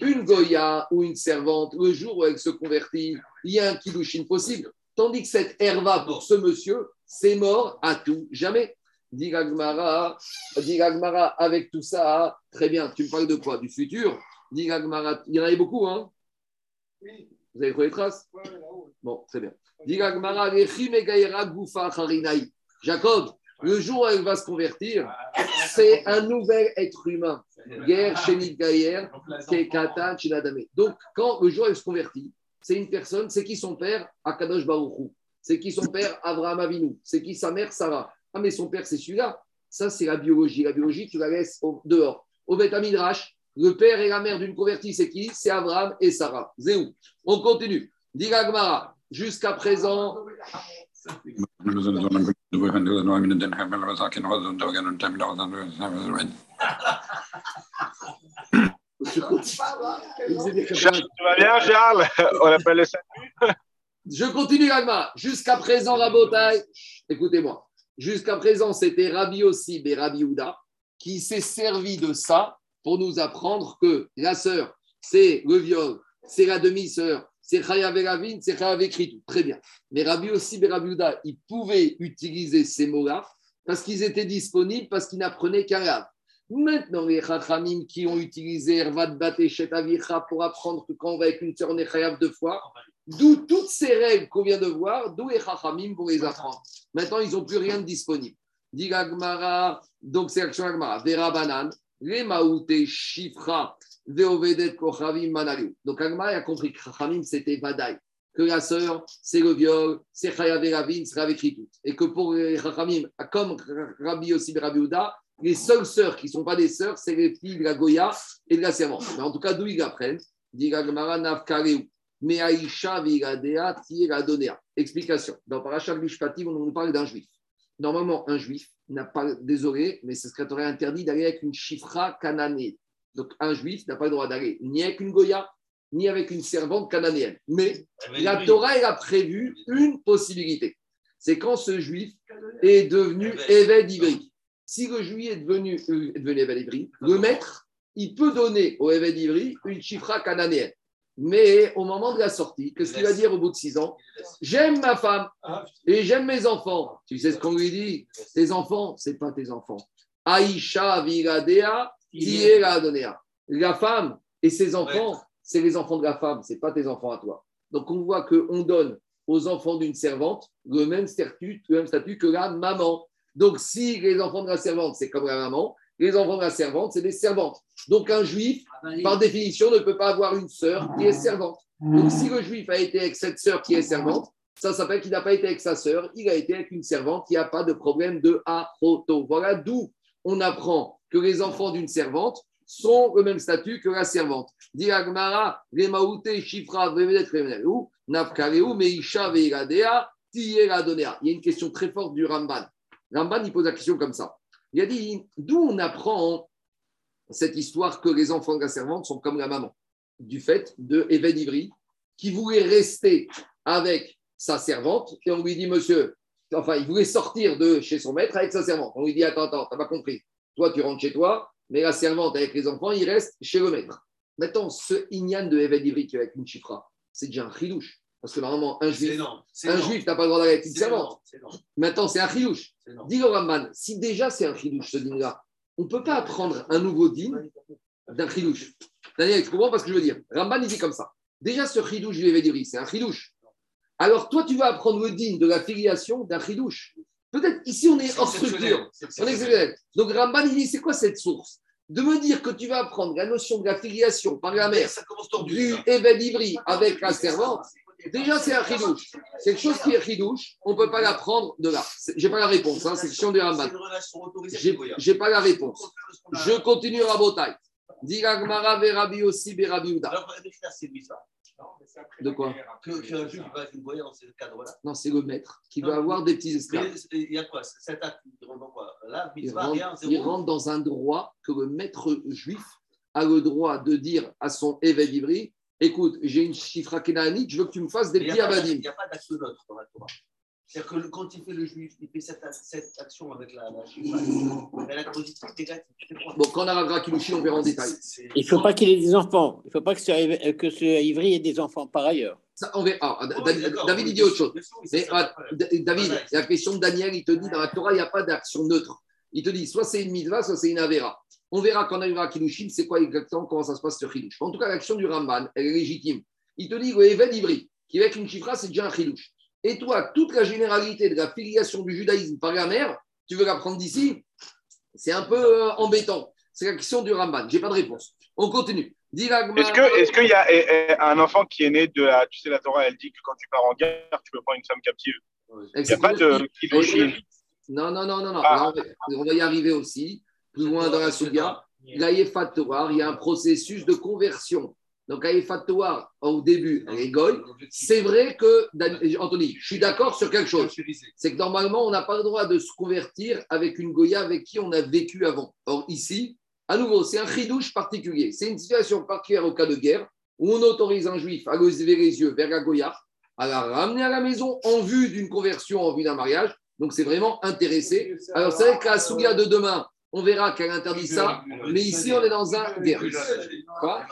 Une Goya ou une servante, le jour où elle se convertit, il y a un kiddushin possible. Tandis que cette herva pour ce monsieur, c'est mort à tout jamais. Dit Gemara, avec tout ça, très bien, tu me parles de quoi? Du futur? Dit il y en avait beaucoup, hein? Vous avez trouvé les traces? Bon, très bien. Dit. Jacob, le jour où elle va se convertir, c'est un nouvel être humain. Guerre Kekatan, Chinadame. Donc, quand le jour où elle se convertit, c'est une personne, c'est qui son père? Akadosh Baruchou. C'est qui son père? Abraham Avinu. C'est qui sa mère? Sarah. Ah, mais son père, c'est celui-là. Ça, c'est la biologie. La biologie, tu la laisses au- dehors. Au Beth Midrash, le père et la mère d'une convertie, c'est qui? C'est Abraham et Sarah. Zéou. On continue. Gemara, jusqu'à présent, tu vas bien, Charles On appelle le salut. Je continue, Ragma. Jusqu'à présent, Rabotai, écoutez-moi. Jusqu'à présent, c'était Rabbi Ossib et Rabbi Houda qui s'est servi de ça pour nous apprendre que la sœur, c'est le viol, c'est la demi-sœur, c'est Chayav Elavin, c'est Chayav Ekritou. Très bien. Mais Rabbi Ossib et Rabbi Houda, ils pouvaient utiliser ces mots-là parce qu'ils étaient disponibles, parce qu'ils n'apprenaient qu'un lave. Maintenant, les Chachamim qui ont utilisé Ervat Bat et pour apprendre que quand on va avec une sœur, on est Chayav deux fois, D'où toutes ces règles qu'on vient de voir, d'où les Chachamim pour les apprendre. Maintenant, ils n'ont plus rien de disponible. Donc c'est l'action Agmara. Shifra, Veovedet, Kochavim, Manalu. Donc Agmara a compris que Chachamim, c'était Vadaï. Que la sœur, c'est le viol, c'est Chayav Elavin, c'est avec tout. Et que pour les Chachamim, comme Rabbi Yossi et Rabbi Houda, les seules sœurs qui ne sont pas des sœurs, c'est les filles de la Goya et de la servante. Mais en tout cas, d'où ils apprennent Dit. Mais Aïcha, Vigadea. Explication. Dans Parashat Mishpatim, on nous parle d'un juif. Normalement, un juif n'a pas, désolé, mais ce serait interdit d'aller avec une chifra cananéenne. Donc, un juif n'a pas le droit d'aller ni avec une Goya, ni avec une servante cananéenne. Mais la Torah, elle a prévu une possibilité. C'est quand ce juif est devenu évêque d'Ivry. Si le juif est devenu, euh, devenu le maître, il peut donner au évêque d'Ivry une chifra cananéenne. Mais au moment de la sortie, qu'est-ce qu'il va dire au bout de six ans? J'aime ma femme et j'aime mes enfants. Tu sais ce qu'on lui dit? Tes enfants, c'est pas tes enfants. Aïcha viradea, tiera. La femme et ses enfants, c'est les enfants de la femme, c'est pas tes enfants à toi. Donc on voit qu'on donne aux enfants d'une servante le même statut, le même statut que la maman. Donc si les enfants de la servante, c'est comme la maman, les enfants de la servante, c'est des servantes. Donc un juif, par définition, ne peut pas avoir une sœur qui est servante. Donc si le juif a été avec cette sœur qui est servante, ça s'appelle qu'il n'a pas été avec sa sœur, il a été avec une servante qui n'a pas de problème de aroto. Voilà d'où on apprend que les enfants d'une servante sont le même statut que la servante. Dit Agmara, Remaouté, Chifra, Vevedet, Remenelu, Nafkareu, Meisha, Veiradea. Il y a une question très forte du Ramban. Ramban, il pose la question comme ça. Il a dit d'où on apprend cette histoire que les enfants de la servante sont comme la maman? Du fait de Even Ivry, qui voulait rester avec sa servante, et on lui dit, monsieur, enfin, il voulait sortir de chez son maître avec sa servante. On lui dit, attends, attends, t'as pas compris. Toi, tu rentres chez toi, mais la servante avec les enfants, il reste chez le maître. Maintenant, ce Inyan de Even Ivry qui est avec une chifra, c'est déjà un chidouche. Parce que normalement, un juif, c'est un non. juif n'a pas le droit d'aller avec une servante. Maintenant, c'est un chidouche. Dis le Ramban, si déjà c'est un chidouche ce dîner-là, on ne peut pas apprendre un nouveau dîme d'un chidouche. Daniel, tu comprends pas ce que je veux dire? Ramban, il dit comme ça. Déjà, ce chidouche du Evediri, c'est un chidouche. Alors, toi, tu vas apprendre le dîme de la filiation d'un chidouche. Peut-être ici, on est hors structure. On est. Donc, Ramban, il dit c'est quoi cette source? De me dire que tu vas apprendre la notion de la filiation par la mère Ça du. Eben Ivry avec la servante. Déjà, c'est un chidouche. C'est quelque chose qui est chidouche. On ne peut pas l'apprendre de là. C'est- J'ai pas la réponse. Hein, c'est question du Ramban. Goya. j'ai pas la réponse. Je continue à Botaï. Diragmara verabi aussi berabi Uda. Alors, Richard, c'est lui ça. De quoi Que va dans ce cadre-là. Non, c'est le maître qui doit avoir des petits esclaves. il y a quoi Cet acte, il rentre dans quoi? Là, Il rentre, il zéro. rentre dans un droit que le maître juif a le droit de dire à son évêque écoute, j'ai une chifra kénaanite, je veux que tu me fasses des petits n'y a, pas abadim. il y a pas d'acte neutre dans la Torah. C'est-à-dire que quand il fait le juif, il fait cette, cette action avec la, la chifra. Elle a Bon, quand on Kilushin, on verra en détail. Il ne faut pas qu'il ait des enfants. Il ne faut pas que ce, que ce Ivry ait des enfants par ailleurs. Ça, on verra. Ah, Oui, David, il dit autre chose. Mais ah, David, la question de Daniel, il te dit dans la Torah, il n'y a pas d'action neutre. Il te dit soit c'est une mitzvah, soit c'est une avera. On verra quand on arrivera à Kiddushin, c'est quoi exactement, comment ça se passe sur Kiddush. En tout cas, l'action du Ramban, elle est légitime. Il te dit, le Eved Ivri, qui avec une chifra, c'est déjà un Kiddush. Et toi, toute la généralité de la filiation du judaïsme par la mère, tu veux la prendre d'ici C'est un peu euh, embêtant. C'est la question du Ramban. J'ai pas de réponse. On continue. Est-ce qu'il y a eh, eh, un enfant qui est né de la tu sais la Torah elle dit que quand tu pars en guerre tu peux prendre une femme captive? Il n'y a pas de. Non, non, non, non, non. Ah. Alors, on, va, on va y arriver aussi, plus loin dans la Souga. Torah, il y a un processus de conversion. Donc, Torah, au début, goy. C'est vrai que, Anthony, je suis d'accord sur quelque chose. C'est que normalement, on n'a pas le droit de se convertir avec une Goya avec qui on a vécu avant. Or, ici, à nouveau, c'est un chidouche particulier. C'est une situation particulière au cas de guerre où on autorise un juif à lever les yeux vers la Goya, à la ramener à la maison en vue d'une conversion, en vue d'un mariage. Donc, c'est vraiment intéressé. Alors, c'est vrai qu'à la Souga de demain, on verra qu'elle interdit ça, mais ici, on est dans un. Quoi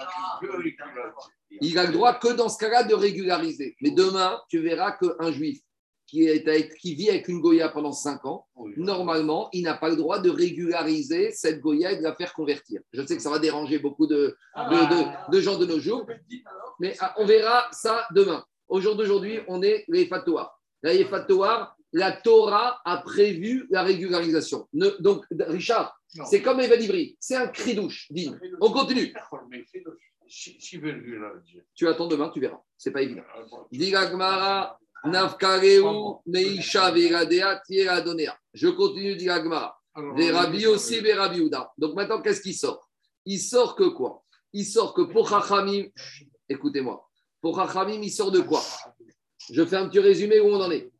Il a le droit que dans ce cas-là de régulariser. Mais demain, tu verras qu'un juif qui, est avec- qui vit avec une Goya pendant 5 ans, normalement, il n'a pas le droit de régulariser cette Goya et de la faire convertir. Je sais que ça va déranger beaucoup de, de, de- de gens de nos jours, mais ah, on verra ça demain. Au jour d'aujourd'hui, on est les fatouars. Les fatouars, la Torah a prévu la régularisation. Ne- donc, Richard, c'est comme Evan Ivry, c'est un cri douche, dit. On continue. [LAUGHS] Tu attends demain, tu verras. C'est pas évident. Diragmara, Nafkareu, Neisha, Veradea, Tiera, Donea. Je continue, Diragmara. Aussi, Houda. Donc maintenant, qu'est-ce qui sort? Il sort que quoi? Il sort que pour Chachamim, écoutez-moi, pour Chachamim, il sort de quoi? Je fais un petit résumé où on en est.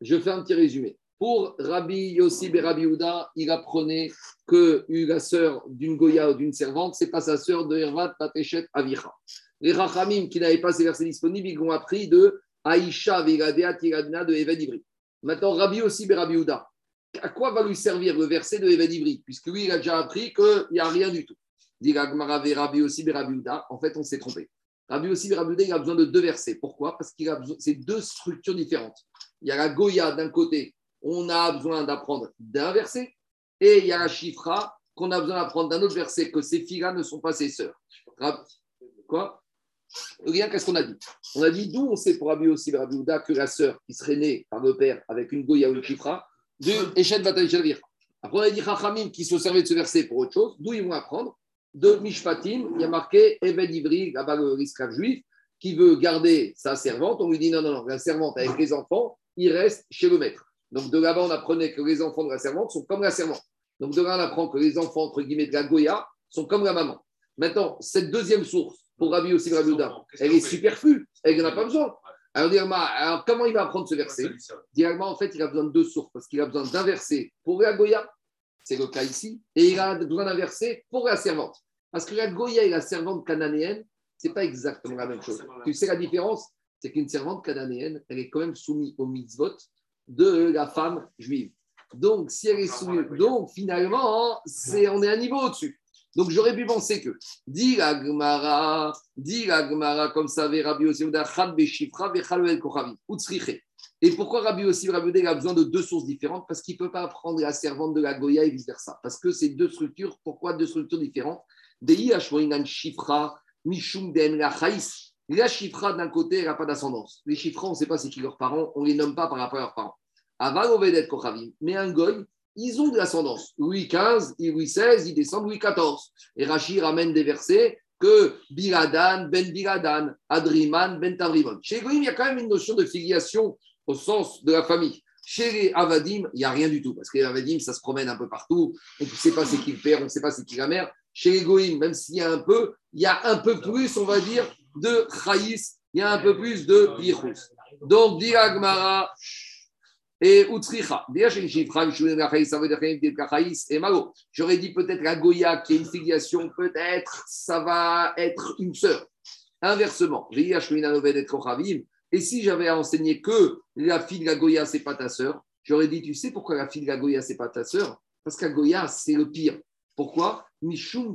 Je fais un petit résumé. Pour Rabbi Yossi et Rabbi Houda, il apprenait que la sœur d'une Goya ou d'une servante, c'est pas sa sœur de Hervat Patechet Avicha. Les Rachamim qui n'avaient pas ces versets disponibles, ils l'ont appris de Aïcha Vigadea Tiradna de Eved Ivri. Maintenant, Rabbi Yossi et Rabbi Houda, à quoi va lui servir le verset de Eved Ivri? Puisque lui, il a déjà appris qu'il n'y a rien du tout. Dit Rabbi Yossi et Rabbi Houda, en fait, on s'est trompé. Rabbi Yossi et Rabbi il a besoin de deux versets. Pourquoi? Parce qu'il a besoin, c'est deux structures différentes. Il y a la Goya d'un côté, on a besoin d'apprendre d'un verset, et il y a la Chifra qu'on a besoin d'apprendre d'un autre verset, que ces filles-là ne sont pas ses sœurs. Quoi? Regarde, qu'est-ce qu'on a dit? On a dit d'où on sait pour Rabbi aussi Rabbi Houda que la sœur qui serait née par le père avec une Goya ou une Chifra, de Echet Bataï Shavir. Après, on a dit Chachamim qui se servaient de ce verset pour autre chose, d'où ils vont apprendre? De Mishpatim, il y a marqué Eved Ivri, là-bas le juif, qui veut garder sa servante. On lui dit non, non, non, la servante avec les enfants, il reste chez le maître. Donc de là-bas, on apprenait que les enfants de la servante sont comme la servante. Donc de là, on apprend que les enfants, entre guillemets, de la Goya sont comme la maman. Maintenant, cette deuxième source, pour Rabbi aussi Rabbi elle est superflue, elle n'en a pas besoin. Alors, comment il va apprendre ce verset Directement, en fait, il a besoin de deux sources, parce qu'il a besoin d'un verset pour la Goya, c'est le cas ici, et il a besoin d'un verset pour la servante. Parce que la Goya et la servante cananéenne, ce n'est pas exactement la même chose. Tu sais la différence C'est qu'une servante cananéenne, elle est quand même soumise au mitzvot de la femme juive. Donc, si elle est soumise, donc finalement, c'est, on est un niveau au-dessus. Donc, j'aurais pu penser que, dit la Gemara, dit la Gemara, comme ça, avait Rabbi Yossi, Ouda, Chad Beshifra, Vechalo El Kochavi, Utsriche. Et pourquoi Rabbi Yossi, Rabbi il a besoin de deux sources différentes? Parce qu'il ne peut pas apprendre la servante de la Goya et vice-versa. Parce que c'est deux structures. Pourquoi deux structures différentes? Dei Shifra, Mishum Den. La Shifra, d'un côté, elle n'a pas d'ascendance. Les Shifra, on ne sait pas c'est qui leurs parents, on ne les nomme pas par rapport à leurs parents. Aval Ovedet Kochavim. Mais un Goy, ils ont de l'ascendance. Louis XV, Louis XVI, ils descendent Louis XIV. Et Rachid ramène des versets que Biladan, Ben Biladan, Adriman, Ben Tavrimon. Chez Goïm, il y a quand même une notion de filiation au sens de la famille. Chez les Avadim, il n'y a rien du tout, parce que les Avadim, ça se promène un peu partout, on ne sait pas c'est qui le père, on ne sait pas c'est qui la mère. Chez les Goïm, même s'il y a un peu, il y a un peu plus, on va dire, de Chaïs, il y a un peu plus de Yichus. Donc, dit Agmara, et Utsricha. Mishunen Lachaïs, ça veut dire et Malo. J'aurais dit peut-être la Goya qui est une filiation, peut-être ça va être une sœur. Inversement, Veillach Minanovet et. Et si j'avais enseigné que la fille de la Goya, c'est pas ta sœur, j'aurais dit, tu sais pourquoi la fille de la Goya, c'est pas ta sœur? Parce la Goya, c'est le pire. Pourquoi? Mishum.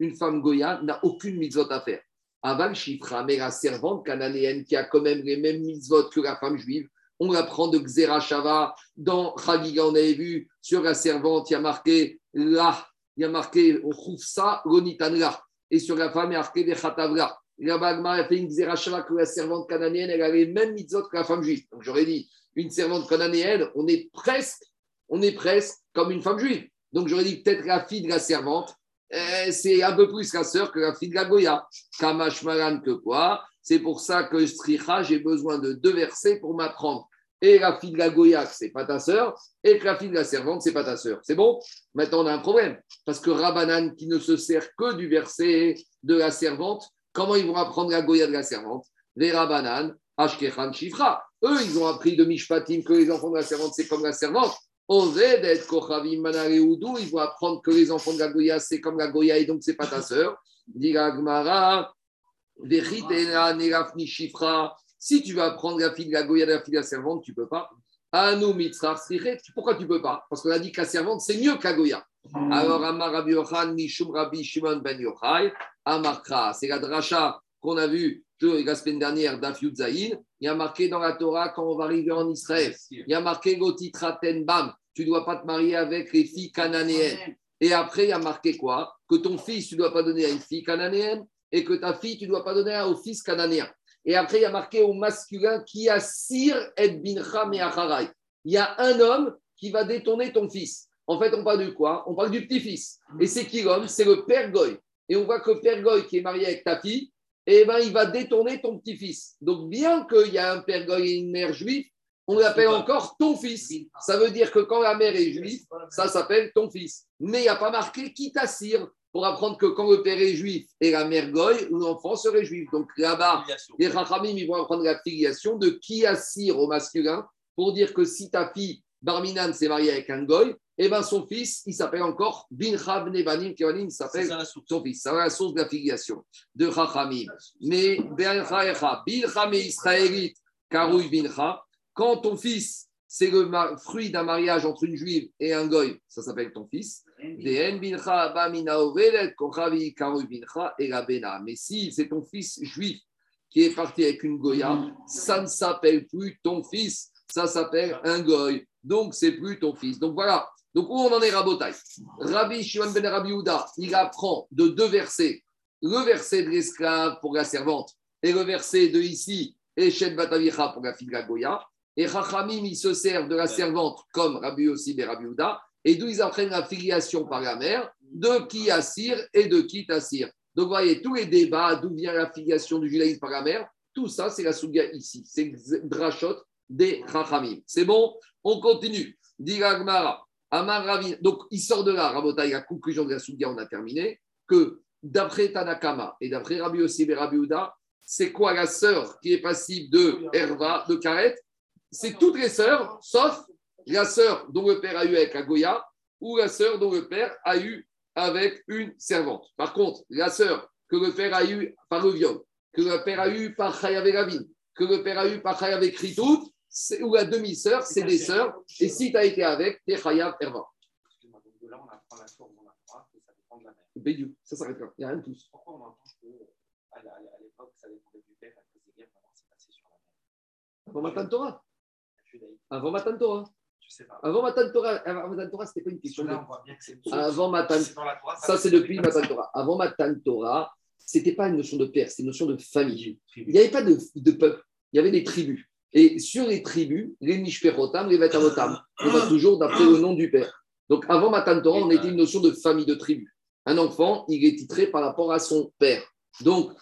Une femme Goya n'a aucune mitzvot à faire. Aval Shifra, mais la servante cananéenne qui a quand même les mêmes mitzvot que la femme juive, on l'apprend de Xera Shava. Dans Chagiga, on avait vu sur la servante, il y a marqué là, il y a marqué Khufsa Lonitanla. Et sur la femme, il y a marqué Vechatavla. Et là-bas, Agmar a fait une Xera Shava que la servante cananéenne, elle a les mêmes mitzvot que la femme juive. Donc j'aurais dit, une servante cananéenne, on est presque, on est presque comme une femme juive. Donc j'aurais dit peut-être la fille de la servante, c'est un peu plus la sœur que la fille de la Goya. Kamash Malan que quoi? C'est pour ça que Stricha, j'ai besoin de deux versets pour m'apprendre. Et la fille de la Goya, c'est pas ta sœur, et que la fille de la servante, c'est pas ta sœur. C'est bon? Maintenant, on a un problème. Parce que Rabbanan, qui ne se sert que du verset de la servante, comment ils vont apprendre la Goya de la servante? Les Rabbanan, Ashkechan Shifra. Eux, ils ont appris de Mishpatim que les enfants de la servante, c'est comme la servante. Osé d'être Kochavim Manare Oudou, ils vont apprendre que les enfants de la Goya, c'est comme la Goya et donc c'est pas ta sœur. Dit Shifra. Si tu vas apprendre la fille de la Goya de la fille de la servante, tu peux pas. Anu Mitzrach. Pourquoi tu peux pas? Parce qu'on a dit que la servante, c'est mieux que la Goya. Alors, Amar Rabbi Yochan, Mishum Rabbi Shimon Ben Yochai, Amarkra. C'est la dracha qu'on a vue la semaine dernière d'Afiud Zaïn. Il y a marqué dans la Torah quand on va arriver en Israël. Il y a marqué Gotitraten Bam. Tu ne dois pas te marier avec les filles cananéennes. Et après, il y a marqué quoi? Que ton fils, tu ne dois pas donner à une fille cananéenne et que ta fille, tu ne dois pas donner au fils cananéen. Et après, il y a marqué au masculin qui assire et bincha et acharai. Il y a un homme qui va détourner ton fils. En fait, on parle de quoi? On parle du petit-fils. Et c'est qui l'homme? C'est le père Goy. Et on voit que le père Goy qui est marié avec ta fille, eh ben, il va détourner ton petit-fils. Donc, bien qu'il y a un père Goy et une mère juive, on l'appelle encore ton fils. Ça veut dire que quand la mère est juive, ça s'appelle ton fils. Mais il n'y a pas marqué qui t'assire pour apprendre que quand le père est juif et la mère goy, l'enfant serait juif. Donc là-bas, les Rachamim, ils vont apprendre la filiation de qui assire au masculin pour dire que si ta fille, Barminan, s'est mariée avec un goy, et ben son fils, il s'appelle encore Bincha Bnebanim Kevanim, il C'est s'appelle son fils. Ça va la source de la filiation de Rachamim. Mais Bincha Bincha me Israélite, Karouy Bincha, quand ton fils, c'est le fruit d'un mariage entre une juive et un goy, ça s'appelle ton fils. Mais si c'est ton fils juif qui est parti avec une goya, ça ne s'appelle plus ton fils, ça s'appelle un goy. Donc c'est plus ton fils. Donc voilà. Donc où on en est Rabotai Rabbi Shimon ben Rabbi Yehuda, il apprend de deux versets. Le verset de l'esclave pour la servante et le verset de ici, Eshet Batavicha pour la fille de la goya. Et Chachamim, il se sert de la servante comme Rabbi aussi et Rabbi Yehuda, et d'où ils apprennent la filiation par la mère, de qui assire et de qui t'assire. Donc, vous voyez, tous les débats, d'où vient la filiation du judaïsme par la mère, tout ça, c'est la souga ici. C'est Drachot des Chachamim. C'est bon? On continue. Dit. Donc, il sort de là, Rabotai, la conclusion de la souga, on a terminé, que d'après Tanakama et d'après Rabbi Yossi et Rabbi c'est quoi la sœur qui est passible de Herva, de Karet? C'est toutes les sœurs, sauf la sœur dont le père a eu avec la Goya ou la sœur dont le père a eu avec une servante. Par contre, la sœur que le père a eu par le viol, que le père a eu par Chayav Ravin, que le père a eu par Chayav Kritout, ou la demi-sœur, c'est des sœurs. Et si tu as été avec, t'es Chayav Herva. Excuse-moi, donc de là, on apprend la source que ça dépend de la mère. Bédiou, ça s'arrête là. Il n'y a rien de plus. Pourquoi on entend que à l'époque, ça dépendait du père à cause des guerres, maintenant c'est passé sur la mère? Avant Matan Torah. Avant Matan Torah. Avant Matan Torah, avant Matan Torah, c'était pas une question de. Là, on voit bien que c'est Avant Matan Torah, Ça, c'est depuis Matan. Torah. Avant Matan Torah, c'était pas une notion de père, c'était une notion de famille. Il n'y avait pas de, de peuple, il y avait des tribus. Et sur les tribus, les Mishperotam, les Vetavotam, on va toujours d'après le nom du père. Donc avant Matan Torah, on était une notion de famille, de tribu. Un enfant, il est titré par rapport à son père. Donc,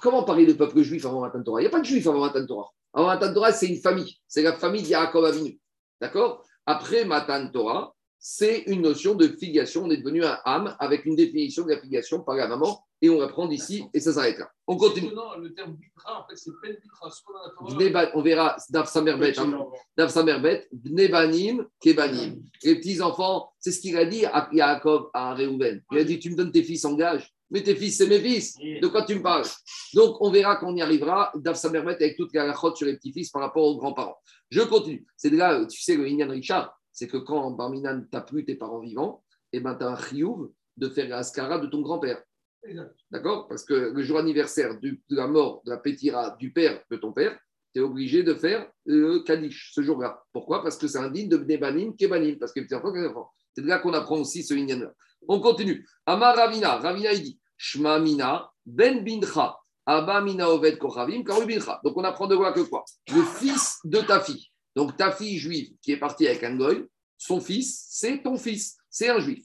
comment parler de peuple juif avant Matan Torah? Il n'y a pas de juif avant Matan Torah. Avant Matan Torah, c'est une famille. C'est la famille d'Yaakov Avinu. D'accord? Après Matan Torah, c'est une notion de filiation. On est devenu un âme avec une définition de la filiation par la maman et on la prend d'ici et ça s'arrête là. On continue. Non, le terme bitra, en fait, c'est pen bitra. On verra Dav Samerbet, hein. Dav Samerbet, Bnebanim, Kebanim. Les petits-enfants, c'est ce qu'il a dit à Yaakov, à Réhouven. Il a dit Tu me donnes tes fils en gage, mais tes fils, c'est mes fils. De quoi tu me parles? Donc, on verra qu'on y arrivera, Dav Samerbet, avec toute la lachotte sur les petits-fils par rapport aux grands-parents. Je continue. C'est de là, tu sais, le Inyan Richard, c'est que quand Barminan t'a plus tes parents vivants, et ben, tu as un chiyuv de faire la askara de ton grand-père. D'accord? Parce que le jour anniversaire du- de la mort de la pétira du père de ton père, tu es obligé de faire le Kaddish ce jour-là. Pourquoi? Parce que c'est un digne de Bnebanim, Kebanim, parce que enfants. C'est de là qu'on apprend aussi ce Inyan-là. On continue. Amar Ravina, Ravina, il dit Shma Mina, Ben Bincha, Abba Mina Oved Kochavim, Karu Bincha. Donc on apprend de voir que quoi? Le fils de ta fille. Donc ta fille juive qui est partie avec un goy, son fils, c'est ton fils, c'est un juif.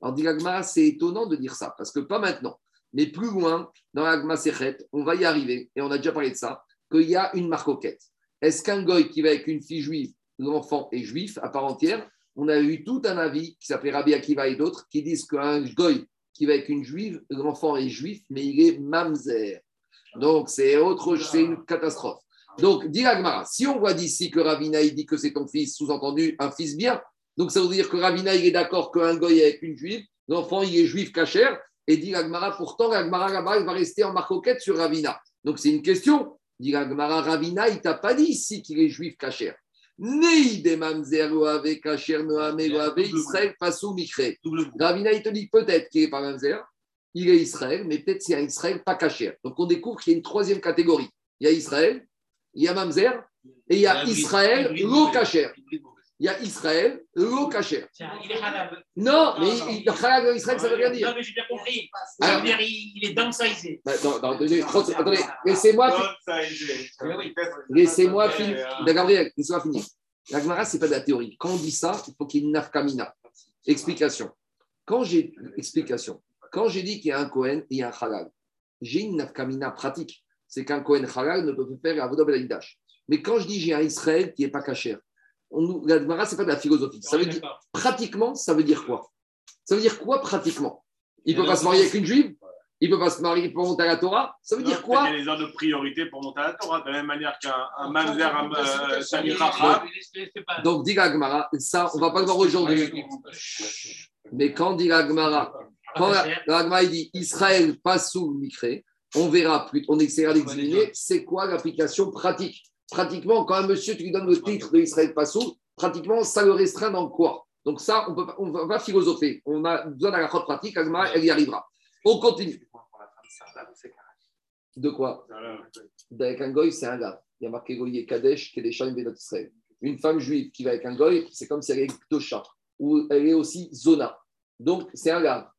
Alors, dit c'est étonnant de dire ça, parce que pas maintenant, mais plus loin, dans l'Agma Sechet, on va y arriver, et on a déjà parlé de ça, qu'il y a une marcoquette. Est-ce qu'un goy qui va avec une fille juive, l'enfant est juif à part entière? On a eu tout un avis qui s'appelait Rabbi Akiva et d'autres qui disent qu'un goy qui va avec une juive, l'enfant est juif, mais il est mamzer. Donc, c'est autre, c'est une catastrophe. Donc, dit l'Agmara, si on voit d'ici que Ravina il dit que c'est ton fils, sous-entendu un fils bien, donc ça veut dire que Ravina il est d'accord qu'un goy est avec une juive, l'enfant il est juif cachère, et dit l'Agmara, pourtant l'Agmara là-bas il va rester en marcoquette sur Ravina. Donc c'est une question. Dit l'Agmara, Ravina il t'a pas dit ici qu'il est juif cachère. Ravina il te dit peut-être qu'il est pas mamzer, il est Israël, mais peut-être c'est un Israël pas cachère. Donc on découvre qu'il y a une troisième catégorie. Il y a Israël, il y a mamzer, et il y a Israël, l'eau cachère. Il y a Israël, l'eau cachère. Tiens, il est halal. Non, mais il- il- Halal Israël, ça veut rien dire. Non, mais j'ai bien compris. Alors- Ça veut dire il, est downsizé. Bah, non, non, attendez, laissez-moi Oui. laissez-moi finir. Gabriel, laissez-moi finir. La Gemara, ce n'est pas de la théorie. Quand on dit ça, il faut qu'il y ait une nafkamina. Explication. Quand j'ai explication. Quand j'ai dit qu'il y a un Cohen et il y a un halal, j'ai une nafkamina pratique. C'est qu'un Kohen Halal ne peut pas faire Avodah Bedaïdash. Mais quand je dis j'ai un Israël qui n'est pas cachère, on la Gemara, ce n'est pas de la philosophie. Ça veut dire, pratiquement, ça veut dire quoi? Ça veut dire quoi pratiquement? Il ne peut pas se marier avec une juive Il ne peut pas se marier pour monter à la Torah Ça veut Non, dire quoi? Il y a des ordres de priorité pour monter à la Torah, de la même manière qu'un un mamzer, un euh, Donc, dit la Gemara, ça, on ne va pas le voir aujourd'hui. Mais quand dit la Gemara, quand la, la Gemara, il dit Israël passe sous le micré, on verra plus, on essaiera d'examiner c'est quoi l'application pratique. Pratiquement, quand un monsieur, tu lui donnes le titre de Israël passe sous, pratiquement, ça le restreint dans quoi? Donc, ça, on peut on va pas philosopher. On a besoin d'un accord pratique, la Gemara, elle y arrivera. On continue. De quoi? Avec un goy, c'est un gars. Il y a marqué goy et Kadesh, Kedesha et Benot Israël. Une femme juive qui va avec un goy, c'est comme si elle est Tosha, ou elle est aussi Zona. Donc, c'est un gars.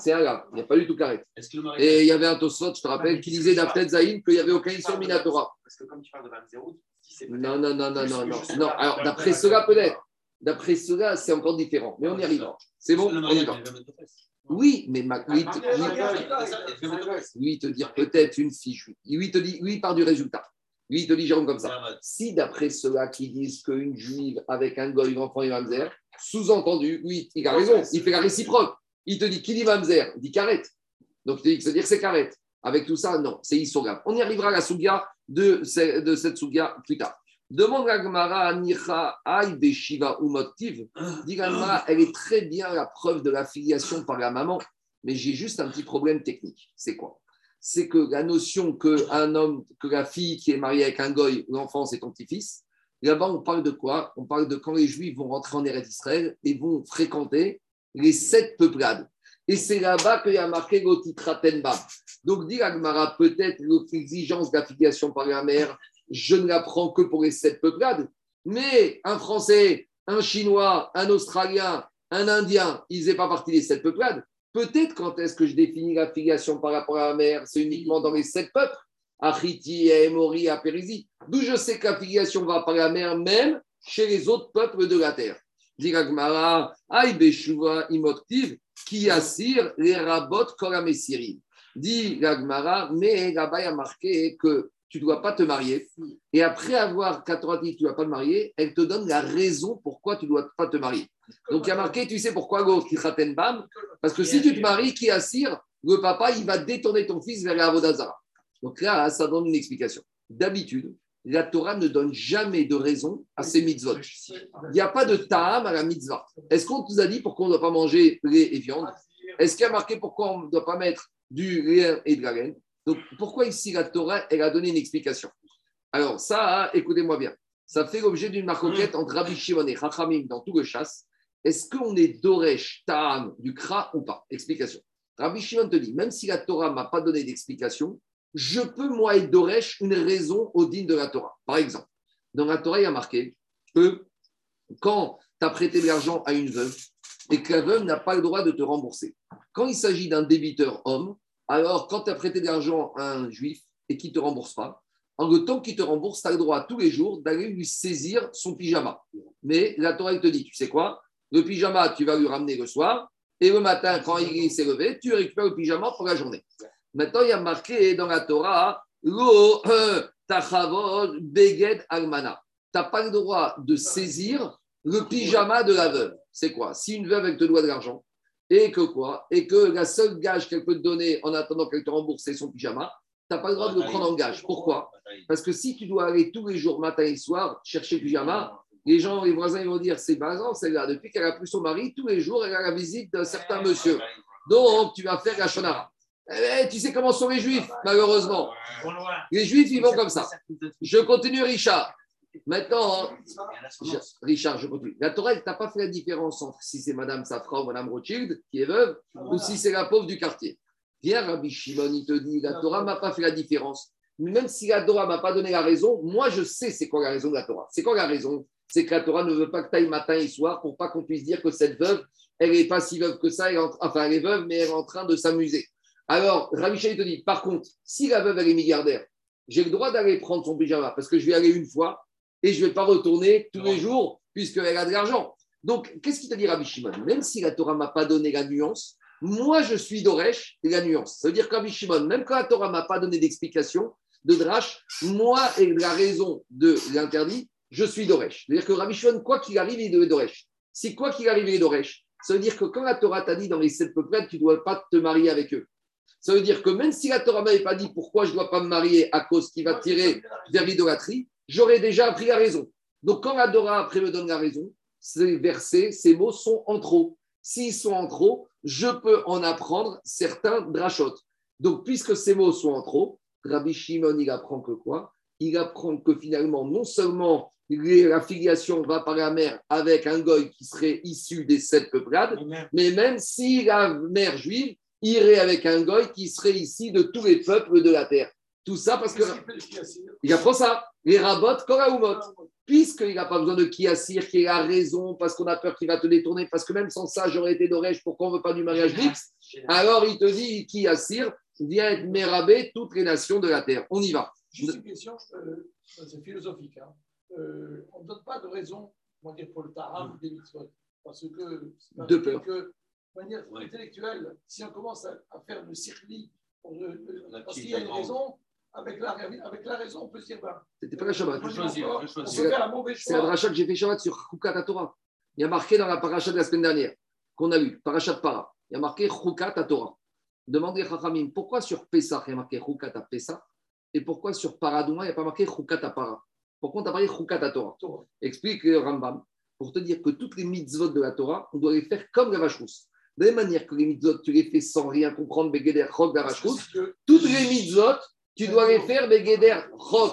C'est un gars. Il n'y a pas du tout carré. Et il y avait un Tosfot, je te rappelle, qui disait d'Aftet Zaïn qu'il n'y avait aucun issue Minatora. Parce que comme tu parles de 20 si c'est Non, non, non, non, non, non. Non. Alors, d'après cela, peut-être. D'après cela, c'est encore différent. Mais on y arrivera. C'est bon, on y va. Oui, mais ma- oui, Ah, t- mariage, oui, mariage, il va mettre aux fesses. lui te dire peut-être une fille. juive. Lui il te dit, lui part du résultat. Lui il te dit Jérôme comme ça. Si d'après ceux-là qui disent qu'une juive avec un goy enfant et mamzer, sous-entendu, oui, il a raison, il fait la réciproque. Il te dit qui dit mamzer, dit carrette. Donc il te dit que ça veut dire que c'est carrette. Avec tout ça, non, c'est Isogam. On y arrivera à la Souga de, ce- de cette Souga plus tard. Demande la Gemara à Nicha Aï Beshiva ou Motiv. Dit la Gemara, elle est très bien la preuve de l'affiliation par la maman, mais j'ai juste un petit problème technique. C'est quoi? C'est que la notion que un homme, que la fille qui est mariée avec un goy, l'enfant c'est ton petit-fils, là-bas on parle de quoi? On parle de quand les Juifs vont rentrer en Eretz Israël et vont fréquenter les sept peuplades. Et c'est là-bas qu'il y a marqué Gotitratenbam. Donc, dit Agmara, peut-être l'exigence d'affiliation par la mère, je ne la prends que pour les sept peuplades. Mais un Français, un Chinois, un Australien, un Indien, ils n'aient pas partie des sept peuplades. Peut-être quand est-ce que je définis l'affiliation par rapport à la mère, c'est uniquement dans les sept peuples. Achiti, Emori, Apérisie. D'où je sais que l'affiliation va par la mère, même chez les autres peuples de la terre. Dit Agmara, Aïe Beshuva Imoktiv, qui assire les Koramessirim. Dit l'Agmara, mais là-bas, a marqué que tu ne dois pas te marier. Et après avoir, quand Torah dit que tu ne dois pas te marier, elle te donne la raison pourquoi tu ne dois pas te marier. Donc il y a marqué, tu sais pourquoi go bam? Parce que si tu te maries, qui assire, le papa, il va détourner ton fils vers la. Donc là, ça donne une explication. D'habitude, la Torah ne donne jamais de raison à ses mitzvot. Il n'y a pas de ta'am à la mitzvah. Est-ce qu'on nous a dit pourquoi on ne doit pas manger lait et viande? Est-ce qu'il y a marqué pourquoi on ne doit pas mettre du lait et de la laine? Donc pourquoi ici la Torah, elle a donné une explication? Alors ça, écoutez-moi bien, ça fait l'objet d'une marcoquette entre Rabbi Shimon et Chachamim dans tout le chasse. Est-ce qu'on est Doresh ta'am du Kra ou pas? Explication. Rabbi Shimon te dit, même si la Torah ne m'a pas donné d'explication, je peux, moi, être Doresh une raison au digne de la Torah. Par exemple, dans la Torah, il y a marqué que quand tu as prêté de l'argent à une veuve et que la veuve n'a pas le droit de te rembourser, quand il s'agit d'un débiteur homme, alors quand tu as prêté de l'argent à un juif et qu'il ne te rembourse pas, en le temps qu'il te rembourse, tu as le droit tous les jours d'aller lui saisir son pyjama. Mais la Torah, elle te dit, tu sais quoi? Le pyjama, tu vas lui ramener le soir et le matin, quand il s'est levé, tu récupères le pyjama pour la journée. Maintenant, il y a marqué dans la Torah, Lo [CLEARS THROAT] tachavod beged almana. Tu n'as pas le droit de saisir le pyjama de la veuve. C'est quoi? Si une veuve, elle te doit de l'argent, et que quoi? Et que la seule gage qu'elle peut te donner en attendant qu'elle te rembourse, c'est son pyjama, tu n'as pas le droit de le prendre en gage. Pourquoi? Parce que si tu dois aller tous les jours, matin et soir, chercher le pyjama, les gens, les voisins, ils vont dire c'est basant, celle-là. Depuis qu'elle a plus son mari, tous les jours, elle a la visite d'un certain monsieur. Donc, tu vas faire la shonara. Eh, tu sais comment sont les juifs, malheureusement. Les juifs, ils vont comme ça. Je continue, Richard. Maintenant, Richard, je continue. La Torah, tu n'as pas fait la différence entre si c'est Madame Safra ou Madame Rothschild qui est veuve ou si c'est la pauvre du quartier. Viens, Rabbi Shimon, il te dit la Torah m'a pas fait la différence. Mais même si la Torah m'a pas donné la raison, moi je sais c'est quoi la raison de la Torah. C'est quoi la raison? C'est que la Torah ne veut pas que tu ailles matin et soir pour pas qu'on puisse dire que cette veuve, elle n'est pas si veuve que ça, elle est en- enfin elle est veuve, mais elle est en train de s'amuser. Alors, il te dit, par contre, si la veuve elle est milliardaire, j'ai le droit d'aller prendre son pyjama parce que je vais aller une fois et je ne vais pas retourner tous les jours puisqu'elle a de l'argent. Donc, qu'est-ce qu'il te dit, Rabbi Shimon? Même si la Torah ne m'a pas donné la nuance, Moi, je suis Doresh, et la nuance. Ça veut dire qu'Abi Shimon, même quand la Torah ne m'a pas donné d'explication de Drash, moi et la raison de l'interdit, je suis Doresh. C'est-à-dire que Rabbi Shimon, quoi qu'il arrive, il est Doresh. Si quoi qu'il arrive, il est Doresh, ça veut dire que quand la Torah t'a dit dans les sept peuples, tu ne dois pas te marier avec eux. Ça veut dire que même si la Torah m'avait pas dit pourquoi je ne dois pas me marier à cause qui va tirer vers l'idolâtrie, j'aurais déjà appris la raison. Donc quand la Torah après me donne la raison, ces versets, ces mots sont en trop. S'ils sont en trop, je peux en apprendre certains drachotes. Donc puisque ces mots sont en trop, Rabbi Shimon, il apprend que quoi? Il apprend que finalement, non seulement la filiation va par la mère avec un goy qui serait issu des sept peuplades, mais même si la mère juive irait avec un goy qui serait ici de tous les peuples de la terre. Tout ça parce que. Il apprend ça. Les rabots, Koraoumot. Puisqu'il n'a pas besoin de qui assire, qui a raison, parce qu'on a peur qu'il va te détourner, parce que même sans ça, j'aurais été d'Orège, pourquoi on ne veut pas du mariage mixte Alors il te dit qui assire, vient être mérabé toutes les nations de la terre. On y va. Juste une question, euh, c'est philosophique. Hein. Euh, on ne donne pas de raison on dire, pour le Taham des mitzvot. Parce que, de peur. que, de manière intellectuelle, si on commence à, à faire le circuit, pour le, le, parce qu'il y a une raison, avec la, avec la raison, on peut se dire ben, C'était pas la Shabbat. C'est la dracha que j'ai fait Shabbat sur Chukat Torah. Il y a marqué dans la paracha de la semaine dernière qu'on a lu, paracha de Para. Il y a marqué Chukat Torah. Demandez Chachamim, pourquoi sur Pessah il y a marqué Chukat Pessah et pourquoi sur Paradouma il n'y a pas marqué Chukat Para? Pourquoi on t'a parlé Chukat Torah? Torah. Explique euh, Rambam pour te dire que toutes les mitzvot de la Torah, on doit les faire comme la vache rousse. De la même manière que les mitzvot, tu les fais sans rien comprendre, Begeder, Chok, la que- toutes les mitzvot, tu dois les faire Begeder, Chok.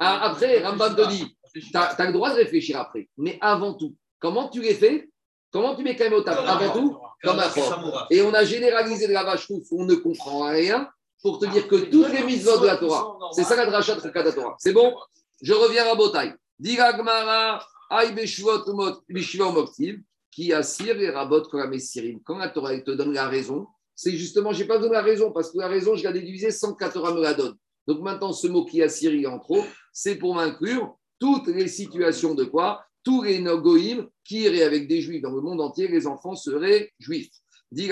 Ah, Après, Rambam te dit, tu as, le droit de réfléchir après. Mais avant tout, comment tu les fais? Comment tu mets quand même au table? Avant tout, comme un chok. Et on a généralisé de la vache on ne comprend rien pour te dire que toutes les mitzvot de la Torah, c'est ça la dracha de Chukat Torah. C'est bon? Je reviens à Botaï. Diragmara, Umot- Beshuva Moktiv, qui assire les rabots comme Messirim. Quand la Torah te donne la raison, c'est justement, je n'ai pas besoin de la raison, parce que la raison, je la déduisais sans que la Torah me la donne. Donc maintenant, ce mot qui assire, en trop, c'est pour m'inclure toutes les situations de quoi? Tous les Nogoïm qui iraient avec des juifs dans le monde entier, les enfants seraient juifs. Et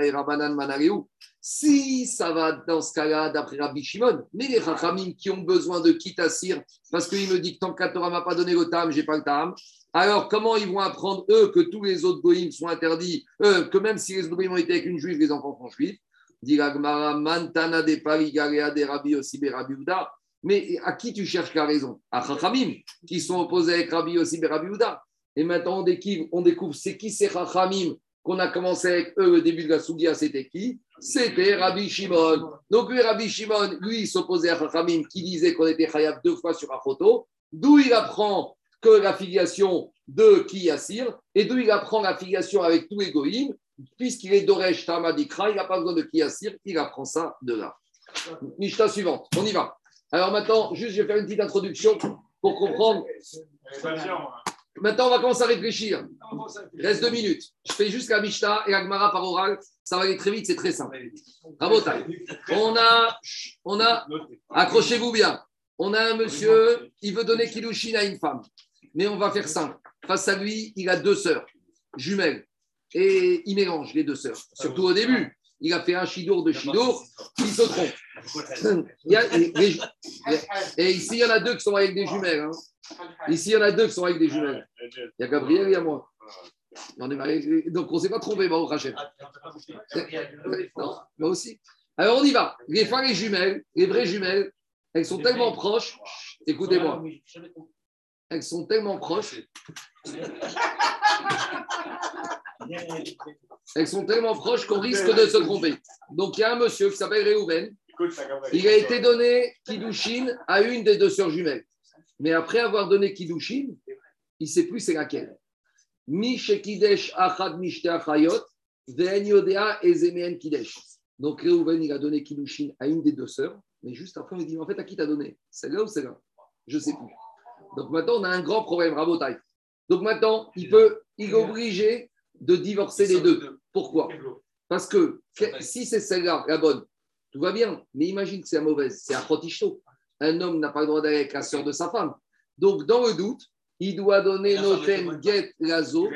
et. Si ça va dans ce cas-là, d'après Rabbi Shimon, mais les Chachamim qui ont besoin de Kitassir, parce qu'il me dit que tant que Torah m'a pas donné le tam, j'ai pas le tam, alors comment ils vont apprendre, eux, que tous les autres goïms sont interdits, euh, que même si les autres goïms ont été avec une juive, les enfants sont juifs? Dit Mantana de de Rabbi ben Rabbi Uda. Mais à qui tu cherches la raison? À Chachamim, qui sont opposés avec Rabbi Yossi Uda. Et maintenant, on découvre, c'est qui ces Chachamim qu'on a commencé avec eux au début de la Sougia, c'était qui? C'était Rabbi Shimon. Donc lui, Rabbi Shimon, lui, il s'opposait à Chachamim qui disait qu'on était Khayab deux fois sur la photo. D'où il apprend que la filiation de qui Assir, et d'où il apprend la filiation avec tous les goïms, puisqu'il est Doresh Tamadikra, il n'a pas besoin de qui Assir, il apprend ça de là. Mishnah suivante, on y va. Alors maintenant, juste, je vais faire une petite introduction pour comprendre. Maintenant, on va commencer à réfléchir. Reste deux minutes. Je fais juste la et la Gemara par oral. Ça va aller très vite, c'est très simple. Rabotai. On a, on a, accrochez-vous bien. On a un monsieur, il veut donner Kiddushin à une femme. Mais on va faire simple. Face à lui, il a deux sœurs, jumelles. Et il mélange les deux sœurs. Surtout au début. Il a fait un chidour de chidour, il se trompe. [LAUGHS] Il y a- et, les- [LAUGHS] et ici, il y en a deux qui sont avec des jumelles. hein. Ici, il y en a deux qui sont avec des jumelles. Il y a Gabriel et il y a moi. On est mariés. Donc, on ne s'est pas trompé, Baruch Hashem. Non, moi aussi. Alors, on y va. Les femmes et jumelles, les vraies jumelles, elles sont tellement proches. Écoutez-moi. Elles sont tellement proches. Elles sont tellement proches qu'on risque de se tromper. Donc, il y a un monsieur qui s'appelle Réhouven. Il a été donné Kiddushin à une des deux sœurs jumelles. Mais après avoir donné Kiddushin, il ne sait plus c'est laquelle. Achad kidesh. Donc Réhouven, il a donné Kiddushin à une des deux sœurs, mais juste après, on lui dit, en fait, à qui t'as donné? Celle-là ou celle-là Je ne sais plus. Donc maintenant, on a un grand problème, Rabotai. Donc maintenant, il, peut, il est obligé de divorcer les deux. Pourquoi Parce que si c'est celle-là, la bonne, tout va bien. Mais imagine que c'est la mauvaise, c'est un protishto. Un homme n'a pas le droit d'aller avec la sœur de sa femme. Donc, dans le doute, il doit donner noten get lazo.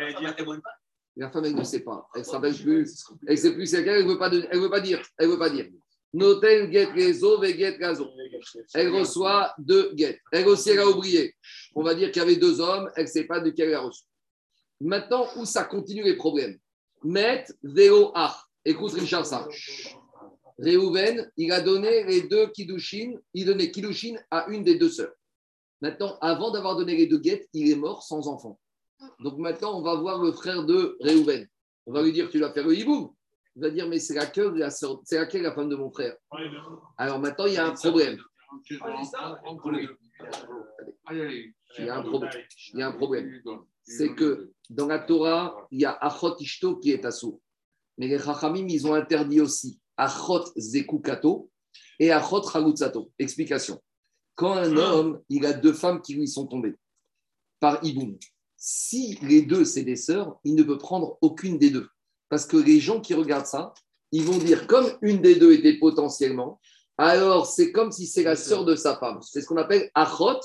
La femme, elle ne sait pas. Elle ne rappelle plus. Elle ne sait plus c'est laquelle. Elle ne veut, pas de- elle veut pas dire. Elle veut pas dire. Noten get rezo ve get gazo. Elle reçoit deux get. Elle aussi, elle a oublié. On va dire qu'il y avait deux hommes. Elle ne sait pas de quel elle a reçu. Maintenant, où ça continue les problèmes? Met veo ach. Écoute, Richard, ça. Réhouven, il a donné les deux kiddushin. Il donnait kiddushin à une des deux sœurs. Maintenant, avant d'avoir donné les deux guettes, il est mort sans enfant. Donc maintenant, on va voir le frère de Réhouven. On va lui dire, tu vas faire le hiboum. Il va dire, mais c'est laquelle la, sœur- c'est laquelle la femme de mon frère? Alors maintenant, il y a un problème. Il y a un problème. Il y a un problème. C'est que dans la Torah, il y a Achot Ishto qui est assourd. Mais les Chachamim, ils ont interdit aussi Achot Zekukato et Achot Chalutzato. Explication. Quand un homme, il a deux femmes qui lui sont tombées par Iboum, si les deux, c'est des sœurs, il ne peut prendre aucune des deux. Parce que les gens qui regardent ça, ils vont dire, comme une des deux était potentiellement, alors c'est comme si c'est la sœur de sa femme. C'est ce qu'on appelle Achot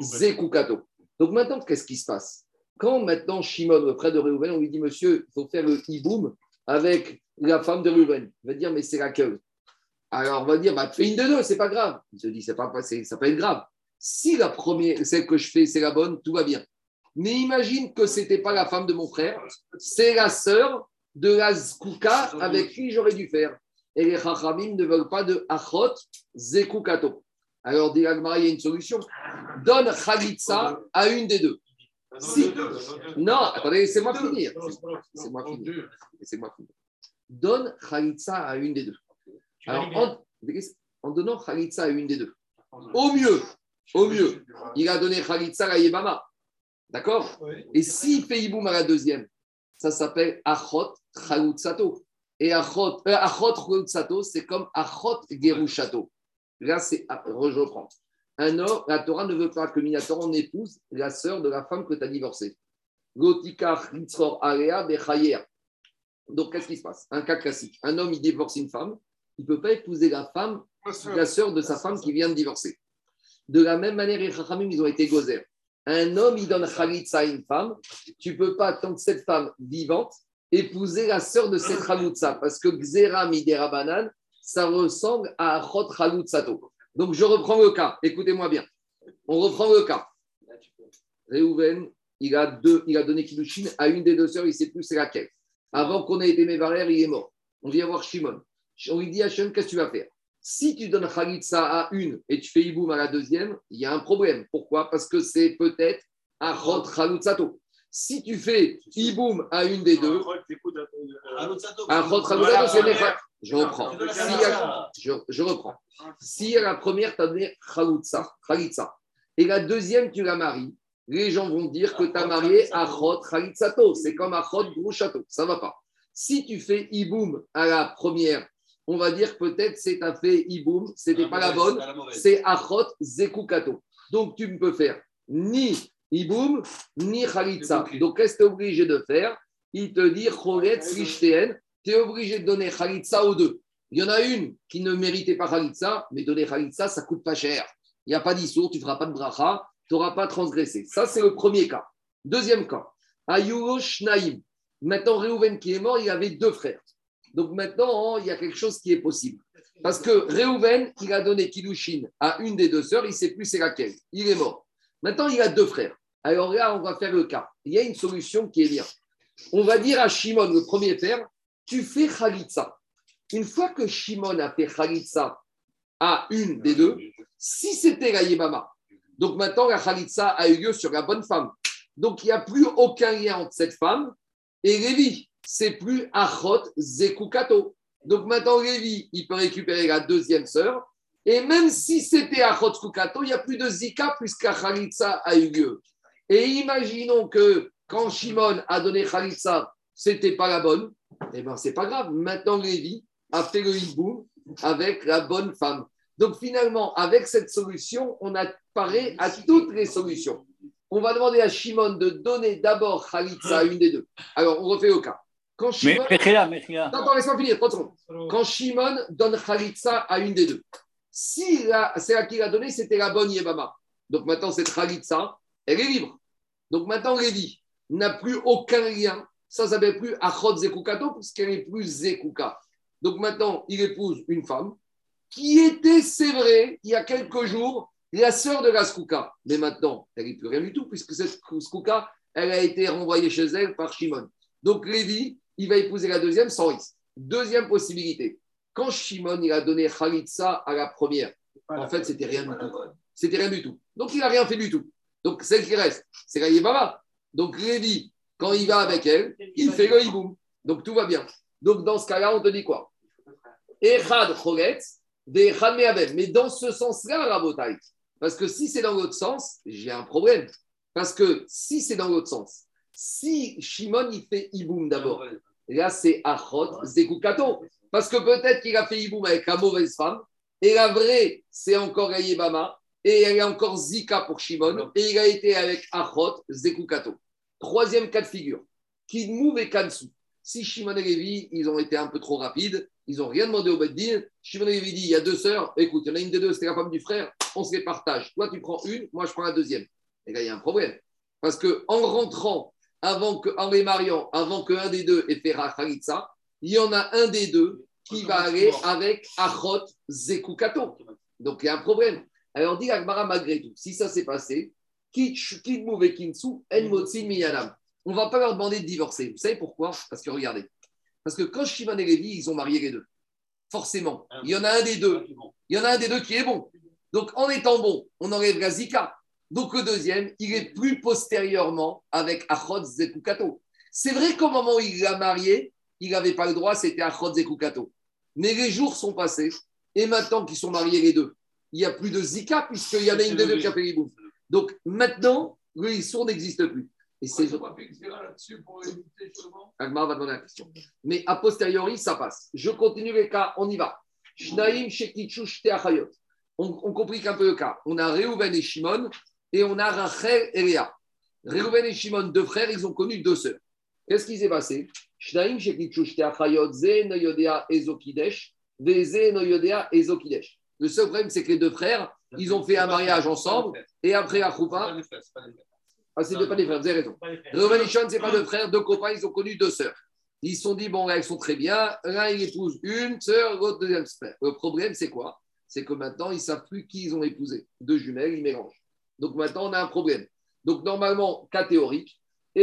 Zekukato. Donc maintenant, qu'est-ce qui se passe? Quand maintenant Shimon, frère de Réhouven, on lui dit, monsieur, il faut faire le hiboum avec la femme de Réhouven. Il va dire, mais c'est laquelle Alors on va dire, bah, fais une de deux, c'est pas grave. Il se dit, c'est pas, ça peut être grave. Si la première, celle que je fais, c'est la bonne, tout va bien. Mais imagine que ce n'était pas la femme de mon frère, c'est la sœur de la Zkouka avec qui j'aurais dû faire. Et les Chachamim ne veulent pas de Achot Zekukato. Alors, dit il y a une solution. Donne Khalitsa à une des deux. Si- Non, attendez, laissez-moi finir. Laissez-moi finir. Laissez-moi finir. Donne Khalitsa à une des deux. Alors, en, en donnant Khalitsa à une des deux, au mieux, au mieux, il a donné Khalitsa à Yebama. D'accord? Et s'il fait Iboum à la deuxième, ça s'appelle Achot Chalutzato. Et Achot, euh, Achot c'est comme Achot Gerushato. Là, c'est. ah, Je reprends. Un homme, la Torah ne veut pas que Minator on épouse la sœur de la femme que tu as divorcée. Gotika Area Bechayer. Donc, qu'est-ce qui se passe? Un cas classique. Un homme, il divorce une femme, il ne peut pas épouser la femme, la sœur de sa femme qui vient de divorcer. De la même manière, les Chachamim, ils ont été gozer. Un homme, il donne Khalitsa à une femme, tu peux pas, tant que cette femme vivante, épouser la sœur de cette Khalitsa, parce que Xera Midera Banan, ça ressemble à Achot Khalitsato. Donc, je reprends le cas. Écoutez-moi bien. On reprend le cas. Réhouven, il a, deux, il a donné Kiddushin à une des deux sœurs, il ne sait plus c'est laquelle. Avant qu'on ait été Mévarer, il est mort. On vient voir Shimon. On lui dit à Shimon, qu'est-ce que tu vas faire? Si tu donnes Khalitsa à une et tu fais Iboum à la deuxième, il y a un problème. Pourquoi? Parce que c'est peut-être Achot Khalitsato. Si tu fais Iboum à une des deux, Khalitsato, c'est Je reprends. A- je, je reprends. Si à la première, tu as donné Khalitsa, Khalitsa, et la deuxième, tu la maries, les gens vont dire que tu as marié Achot Khalitsato. C'est comme Achot Grouchato. Ça ne va pas. Si tu fais Iboum à la première, on va dire peut-être c'est un fait Iboum, c'était pas la bonne, c'est Achot Zekukato. Donc tu ne peux faire ni Iboum, ni Khalitsa. Donc qu'est-ce que tu es obligé de faire? Il te dit Choletz Rishteen, tu es obligé de donner Khalitsa aux deux. Il y en a une qui ne méritait pas Khalitsa, mais donner Khalitsa, ça coûte pas cher. Il n'y a pas d'issour, tu ne feras pas de bracha, tu n'auras pas transgressé. Ça, c'est le premier cas. Deuxième cas, Shnaim. Maintenant, Réhouven qui est mort, il avait deux frères. Donc maintenant, il y a quelque chose qui est possible. Parce que Réhouven, il a donné Kiddushin à une des deux sœurs, il ne sait plus c'est laquelle. Il est mort. Maintenant, il a deux frères. Alors là, on va faire le cas. Il y a une solution qui est bien. On va dire à Shimon, le premier père, tu fais Khalitsa. Une fois que Shimon a fait Khalitsa à une des deux, si c'était la Yemama, donc maintenant la Khalitsa a eu lieu sur la bonne femme. Donc il n'y a plus aucun lien entre cette femme et Lévi. C'est plus Achot Zekukato. Donc maintenant Lévi, il peut récupérer la deuxième sœur. Et même si c'était Achot Zekukato, il n'y a plus de Zika puisque Khalitsa a eu lieu. Et imaginons que quand Shimon a donné Khalitsa, c'était pas la bonne. Eh bien, c'est pas grave. Maintenant, Lévi a fait le hiboum avec la bonne femme. Donc, finalement, avec cette solution, on a paré à toutes les solutions. On va demander à Shimon de donner d'abord Khalitsa à une des deux. Alors, on refait au cas. Quand Mais Shimon... Mechila, Mechila. Attends, attends, laisse-moi finir, 30 secondes. Quand Shimon donne Khalitsa à une des deux, si la- c'est à qui l'a donné, c'était la bonne Yebama. Donc maintenant, cette Khalitsa, elle est libre. Donc maintenant, Lévi n'a plus aucun lien ça ne s'appelle plus Achot Zekukato, parce qu'elle n'est plus Zekuka. Donc maintenant, il épouse une femme qui était, c'est vrai, il y a quelques jours, la sœur de la Skouka. Mais maintenant, elle n'est plus rien du tout, puisque cette Skouka, elle a été renvoyée chez elle par Shimon. Donc Lévi, il va épouser la deuxième sans risque. Deuxième possibilité. Quand Shimon il a donné Khalitsa à la première, en fait, c'était rien du tout. C'était rien du tout. Donc il n'a rien fait du tout. Donc celle qui reste, c'est la Yébaba. Donc Lévi, quand il va avec elle, il fait le hiboum. Donc tout va bien. Donc dans ce cas-là, on te dit quoi? Echad Choletz, des. Mais dans ce sens-là, Rabotai. Parce que si c'est dans l'autre sens, j'ai un problème. Parce que si c'est dans l'autre sens, si Shimon il fait hiboum d'abord, là c'est Achot Zekukato. Parce que peut-être qu'il a fait hiboum avec la mauvaise femme, et la vraie, c'est encore Ayebama, et elle est encore Zika pour Shimon, et il a été avec Achot Zekukato. Troisième cas de figure, Kidmou et Kansu. Si Shimon et Lévi, ils ont été un peu trop rapides, ils n'ont rien demandé au Beddin. Shimon et Lévi dit il y a deux sœurs, écoute, il y en a une des deux, c'était la femme du frère, on se les partage. Toi, tu prends une, moi, je prends la deuxième. Et là, il y a un problème. Parce que en rentrant, avant que, en les mariant, avant qu'un des deux ait fait Rachalitza, il y en a un des deux qui va aller avec Achot Zekukato. Donc, il y a un problème. Alors, dit Agmara, malgré tout, si ça s'est passé, on ne va pas leur demander de divorcer. Vous savez pourquoi? Parce que regardez. Parce que quand Shimon et Lévi, ils ont marié les deux, forcément, il y en a un des deux. Il y en a un des deux qui est bon. Donc, en étant bon, on enlève la Zika. Donc, le deuxième, il est plus postérieurement avec Achot Zekukato. C'est vrai qu'au moment où il l'a marié, il n'avait pas le droit, c'était Achot Zekukato. Mais les jours sont passés, et maintenant qu'ils sont mariés les deux, il n'y a plus de Zika, puisqu'il y en a une des deux qui a fait. Donc maintenant, le Issour n'existe plus. Et c'est. Agmar va demander la question. Mais a posteriori, ça passe. Je continue les cas, on y va. Shnaim, Shekichu. On, on complique un peu le cas. On a Reuven et Shimon et on a Rachel et Léa. Reuven et Shimon, deux frères, ils ont connu deux sœurs. Qu'est-ce qui s'est passé? Le seul problème, c'est que les deux frères, ils ont fait un mariage ensemble et après la choupa. Ah, c'est pas des frères, vous avez raison. Reuven et Shimon, c'est pas deux frères, deux copains, ils ont connu deux sœurs. Ils se sont dit, bon, là, elles sont très bien. L'un, il épouse une sœur, l'autre, deuxième sœur. Le problème, c'est quoi? C'est que maintenant, ils ne savent plus qui ils ont épousé. Deux jumelles, ils mélangent. Donc maintenant, on a un problème. Donc normalement, cas théorique. On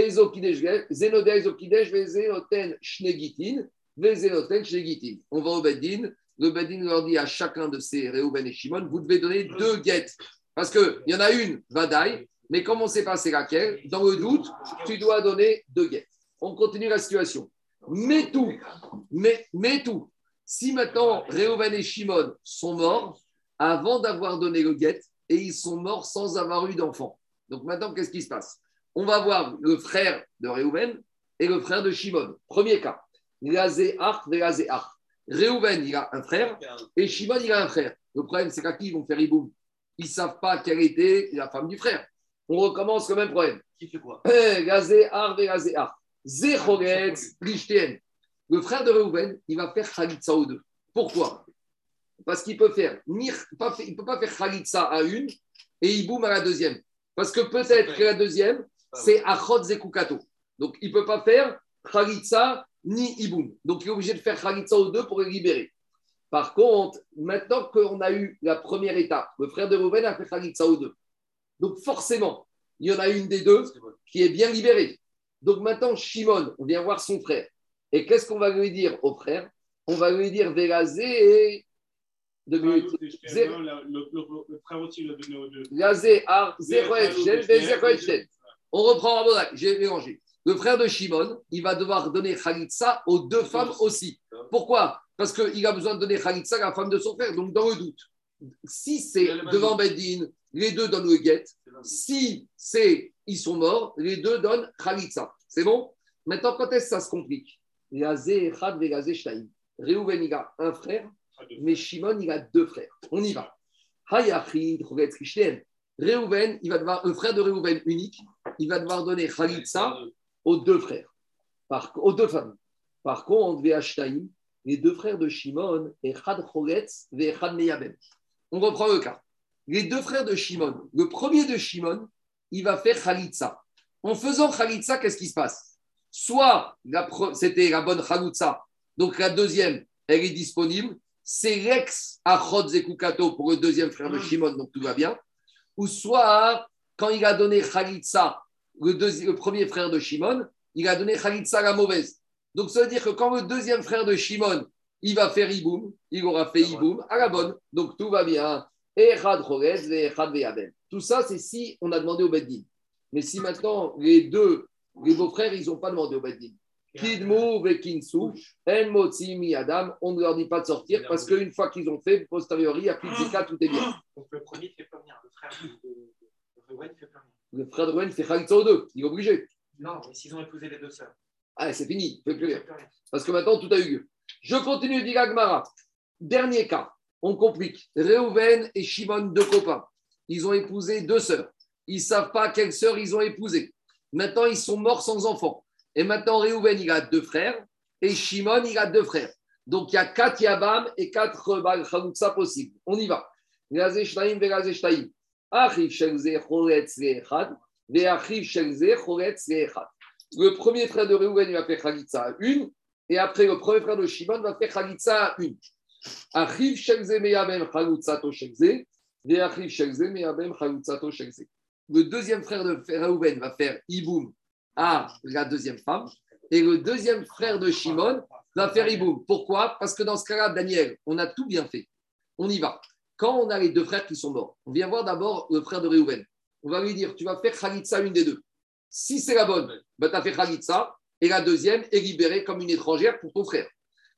va au Beddin. Le Beddin leur dit à chacun de ces Réhouven et Shimon, vous devez donner deux guettes. Parce qu'il y en a une, Vadaï, mais comme on ne sait pas c'est laquelle, dans le doute, tu dois donner deux guettes. On continue la situation. Mais tout, mais, tout. Si maintenant Réhouven et Shimon sont morts avant d'avoir donné le guet et ils sont morts sans avoir eu d'enfant. Donc maintenant, qu'est-ce qui se passe? On va voir le frère de Réhouven et le frère de Shimon. Premier cas. Gazéach, Gazéach. Réhouven, il a un frère et Shimon, il a un frère. Le problème, c'est qu'à qui ils vont faire Iboum Ils ne savent pas quelle était la femme du frère. On recommence le même problème. Qui fait quoi? Lishtien. Le frère de Reuven, il va faire Khalitsa aux deux. Pourquoi? Parce qu'il peut faire, il ne peut pas faire Khalitsa à une et Iboum à la deuxième. Parce que peut-être que la deuxième, c'est Achot Zekukato. Donc il ne peut pas faire Khalitsa ni Iboum. Donc il est obligé de faire Khalitsa aux deux pour les libérer. Par contre, maintenant qu'on a eu la première étape, le frère de Reuven a fait Khalitsa aux deux. Donc forcément, il y en a une des deux qui est bien libérée. Donc maintenant, Shimon, on vient voir son frère. Et qu'est-ce qu'on va lui dire au frère? On va lui dire Vélazé et. Deux minutes. Le frère On reprend Rabodak, j'ai mélangé. Le de Shimon, il va devoir donner Khalitsa aux deux femmes aussi. Pourquoi? Parce qu'il a besoin de donner Khalitsa à la femme de son frère. Donc, dans le doute, si c'est devant Bedin, les deux donnent le guet. Si c'est ils sont morts, les deux donnent Khalitsa. C'est bon? Maintenant, quand est-ce que ça se complique? Il a un frère, mais Shimon, il a deux frères. On y va. Réhouven, il va devoir, un frère de Réhouven unique, il va devoir donner Khalitsa aux deux frères, par, aux deux femmes. Par contre, Véashtaïm, les deux frères de Shimon, et Chad Choretz, et Chad Meyabem. On reprend le cas. Les deux frères de Shimon, le premier de Shimon, il va faire Khalitsa. En faisant Khalitsa, qu'est-ce qui se passe? Soit c'était la bonne Chaloutsa, donc la deuxième, elle est disponible. C'est l'ex Achot Zekukato pour le deuxième frère de Shimon, donc tout va bien. Ou soit, quand il a donné Khalitsa, le, premier frère de Shimon, il a donné Khalitsa la mauvaise. Donc ça veut dire que quand le deuxième frère de Shimon, il va faire Iboum, il aura fait Iboum à la bonne. Donc tout va bien. Tout ça, c'est si on a demandé au Beddin. Mais si maintenant les deux, les beaux-frères, ils n'ont pas demandé au Beddin. Kidmu Vekinsu, En Motzi Mi Adam, on ne leur dit pas de sortir parce qu'une fois qu'ils ont fait, posteriori, il n'y a plus de Zika, tout est bien. Donc le premier ne fait pas venir, le frère de, Reuven ne fait pas venir. Le frère de Rouen fait Khalitsa aux deux, il est obligé. Non, mais s'ils ont épousé les deux sœurs. Ah, c'est fini, il ne fait plus il rien. fait plus rien. Parce que maintenant, tout a eu lieu. Je continue, dit Gagmara. Dernier cas, on complique. Réhouven et Shimon, deux copains. Ils ont épousé deux sœurs. Ils ne savent pas quelle sœur ils ont épousé. Maintenant, ils sont morts sans enfants. Et maintenant, Réhouven, il a deux frères. Et Shimon, il a deux frères. Donc, il y a quatre Yabam et quatre Baal possibles. On y va. Le premier frère de Réhouven, il va faire Khalitsa à une. Et après, le premier frère de Shimon va faire Khalitsa à une. Meyabem. Le deuxième frère de Réhouven va faire Iboum à la deuxième femme. Et le deuxième frère de Shimon va faire Iboum. Pourquoi? Parce que dans ce cas-là, Daniel, on a tout bien fait. On y va. Quand on a les deux frères qui sont morts, on vient voir d'abord le frère de Réhouven. On va lui dire, tu vas faire Khalitsa une des deux. Si c'est la bonne, ben, tu as fait Khalitsa. Et la deuxième est libérée comme une étrangère pour ton frère.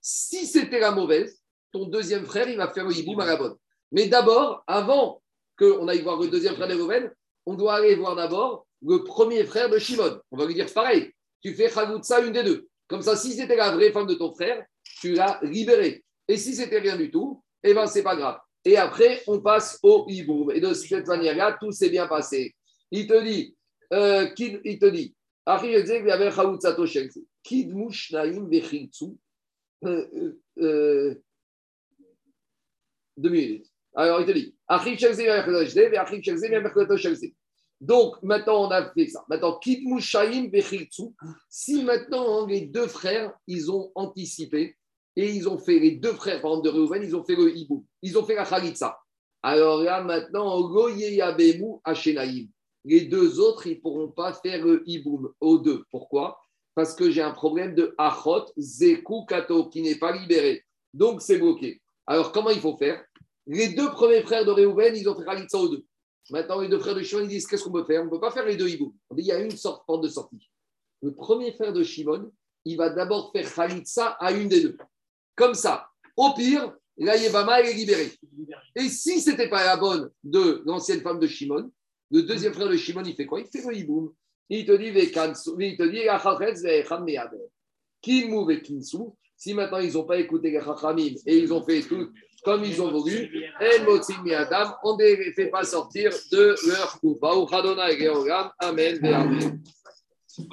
Si c'était la mauvaise, ton deuxième frère, il va faire le hiboum à la bonne. Mais d'abord, avant qu'on aille voir le deuxième frère de Réhouven, on doit aller voir d'abord le premier frère de Shimon. On va lui dire pareil, tu fais Khalitsa une des deux. Comme ça, si c'était la vraie femme de ton frère, tu l'as libérée. Et si c'était rien du tout, eh bien, c'est pas grave. Et après, on passe au hiboum. Et de cette manière-là, tout s'est bien passé. Il te dit, euh, il te dit, mushnaim euh, euh, Deux minutes. Alors, il te dit, Donc, maintenant, on a fait ça. Maintenant. Si maintenant, les deux frères, ils ont anticipé et ils ont fait, les deux frères, par exemple, de Reuven, ils ont fait le hibou. Ils ont fait la Khalitsa. Alors là, maintenant. Les deux autres, ils ne pourront pas faire le hiboum aux deux. Pourquoi? Parce que j'ai un problème de Achot, Zeku, Kato, qui n'est pas libéré. Donc, c'est bloqué. Alors, comment il faut faire? Les deux premiers frères de Reuven, ils ont fait Khalitsa aux deux. Maintenant, les deux frères de Shimon, ils disent qu'est-ce qu'on peut faire? On ne peut pas faire les deux hiboum. On dit il y a une sorte porte de sortie. Le premier frère de Shimon, il va d'abord faire Khalitsa à une des deux. Comme ça. Au pire, la Yevama, elle est libérée. Et si ce n'était pas la bonne de l'ancienne femme de Shimon, le deuxième frère de Shimon, il fait quoi? Il fait le hiboum. Il te dit, il te dit. Si maintenant ils n'ont pas écouté les Chachamim et ils ont fait tout comme ils ont voulu, El Motzim Mi'adam, on ne les fait pas sortir de leur et Georgam. Amen.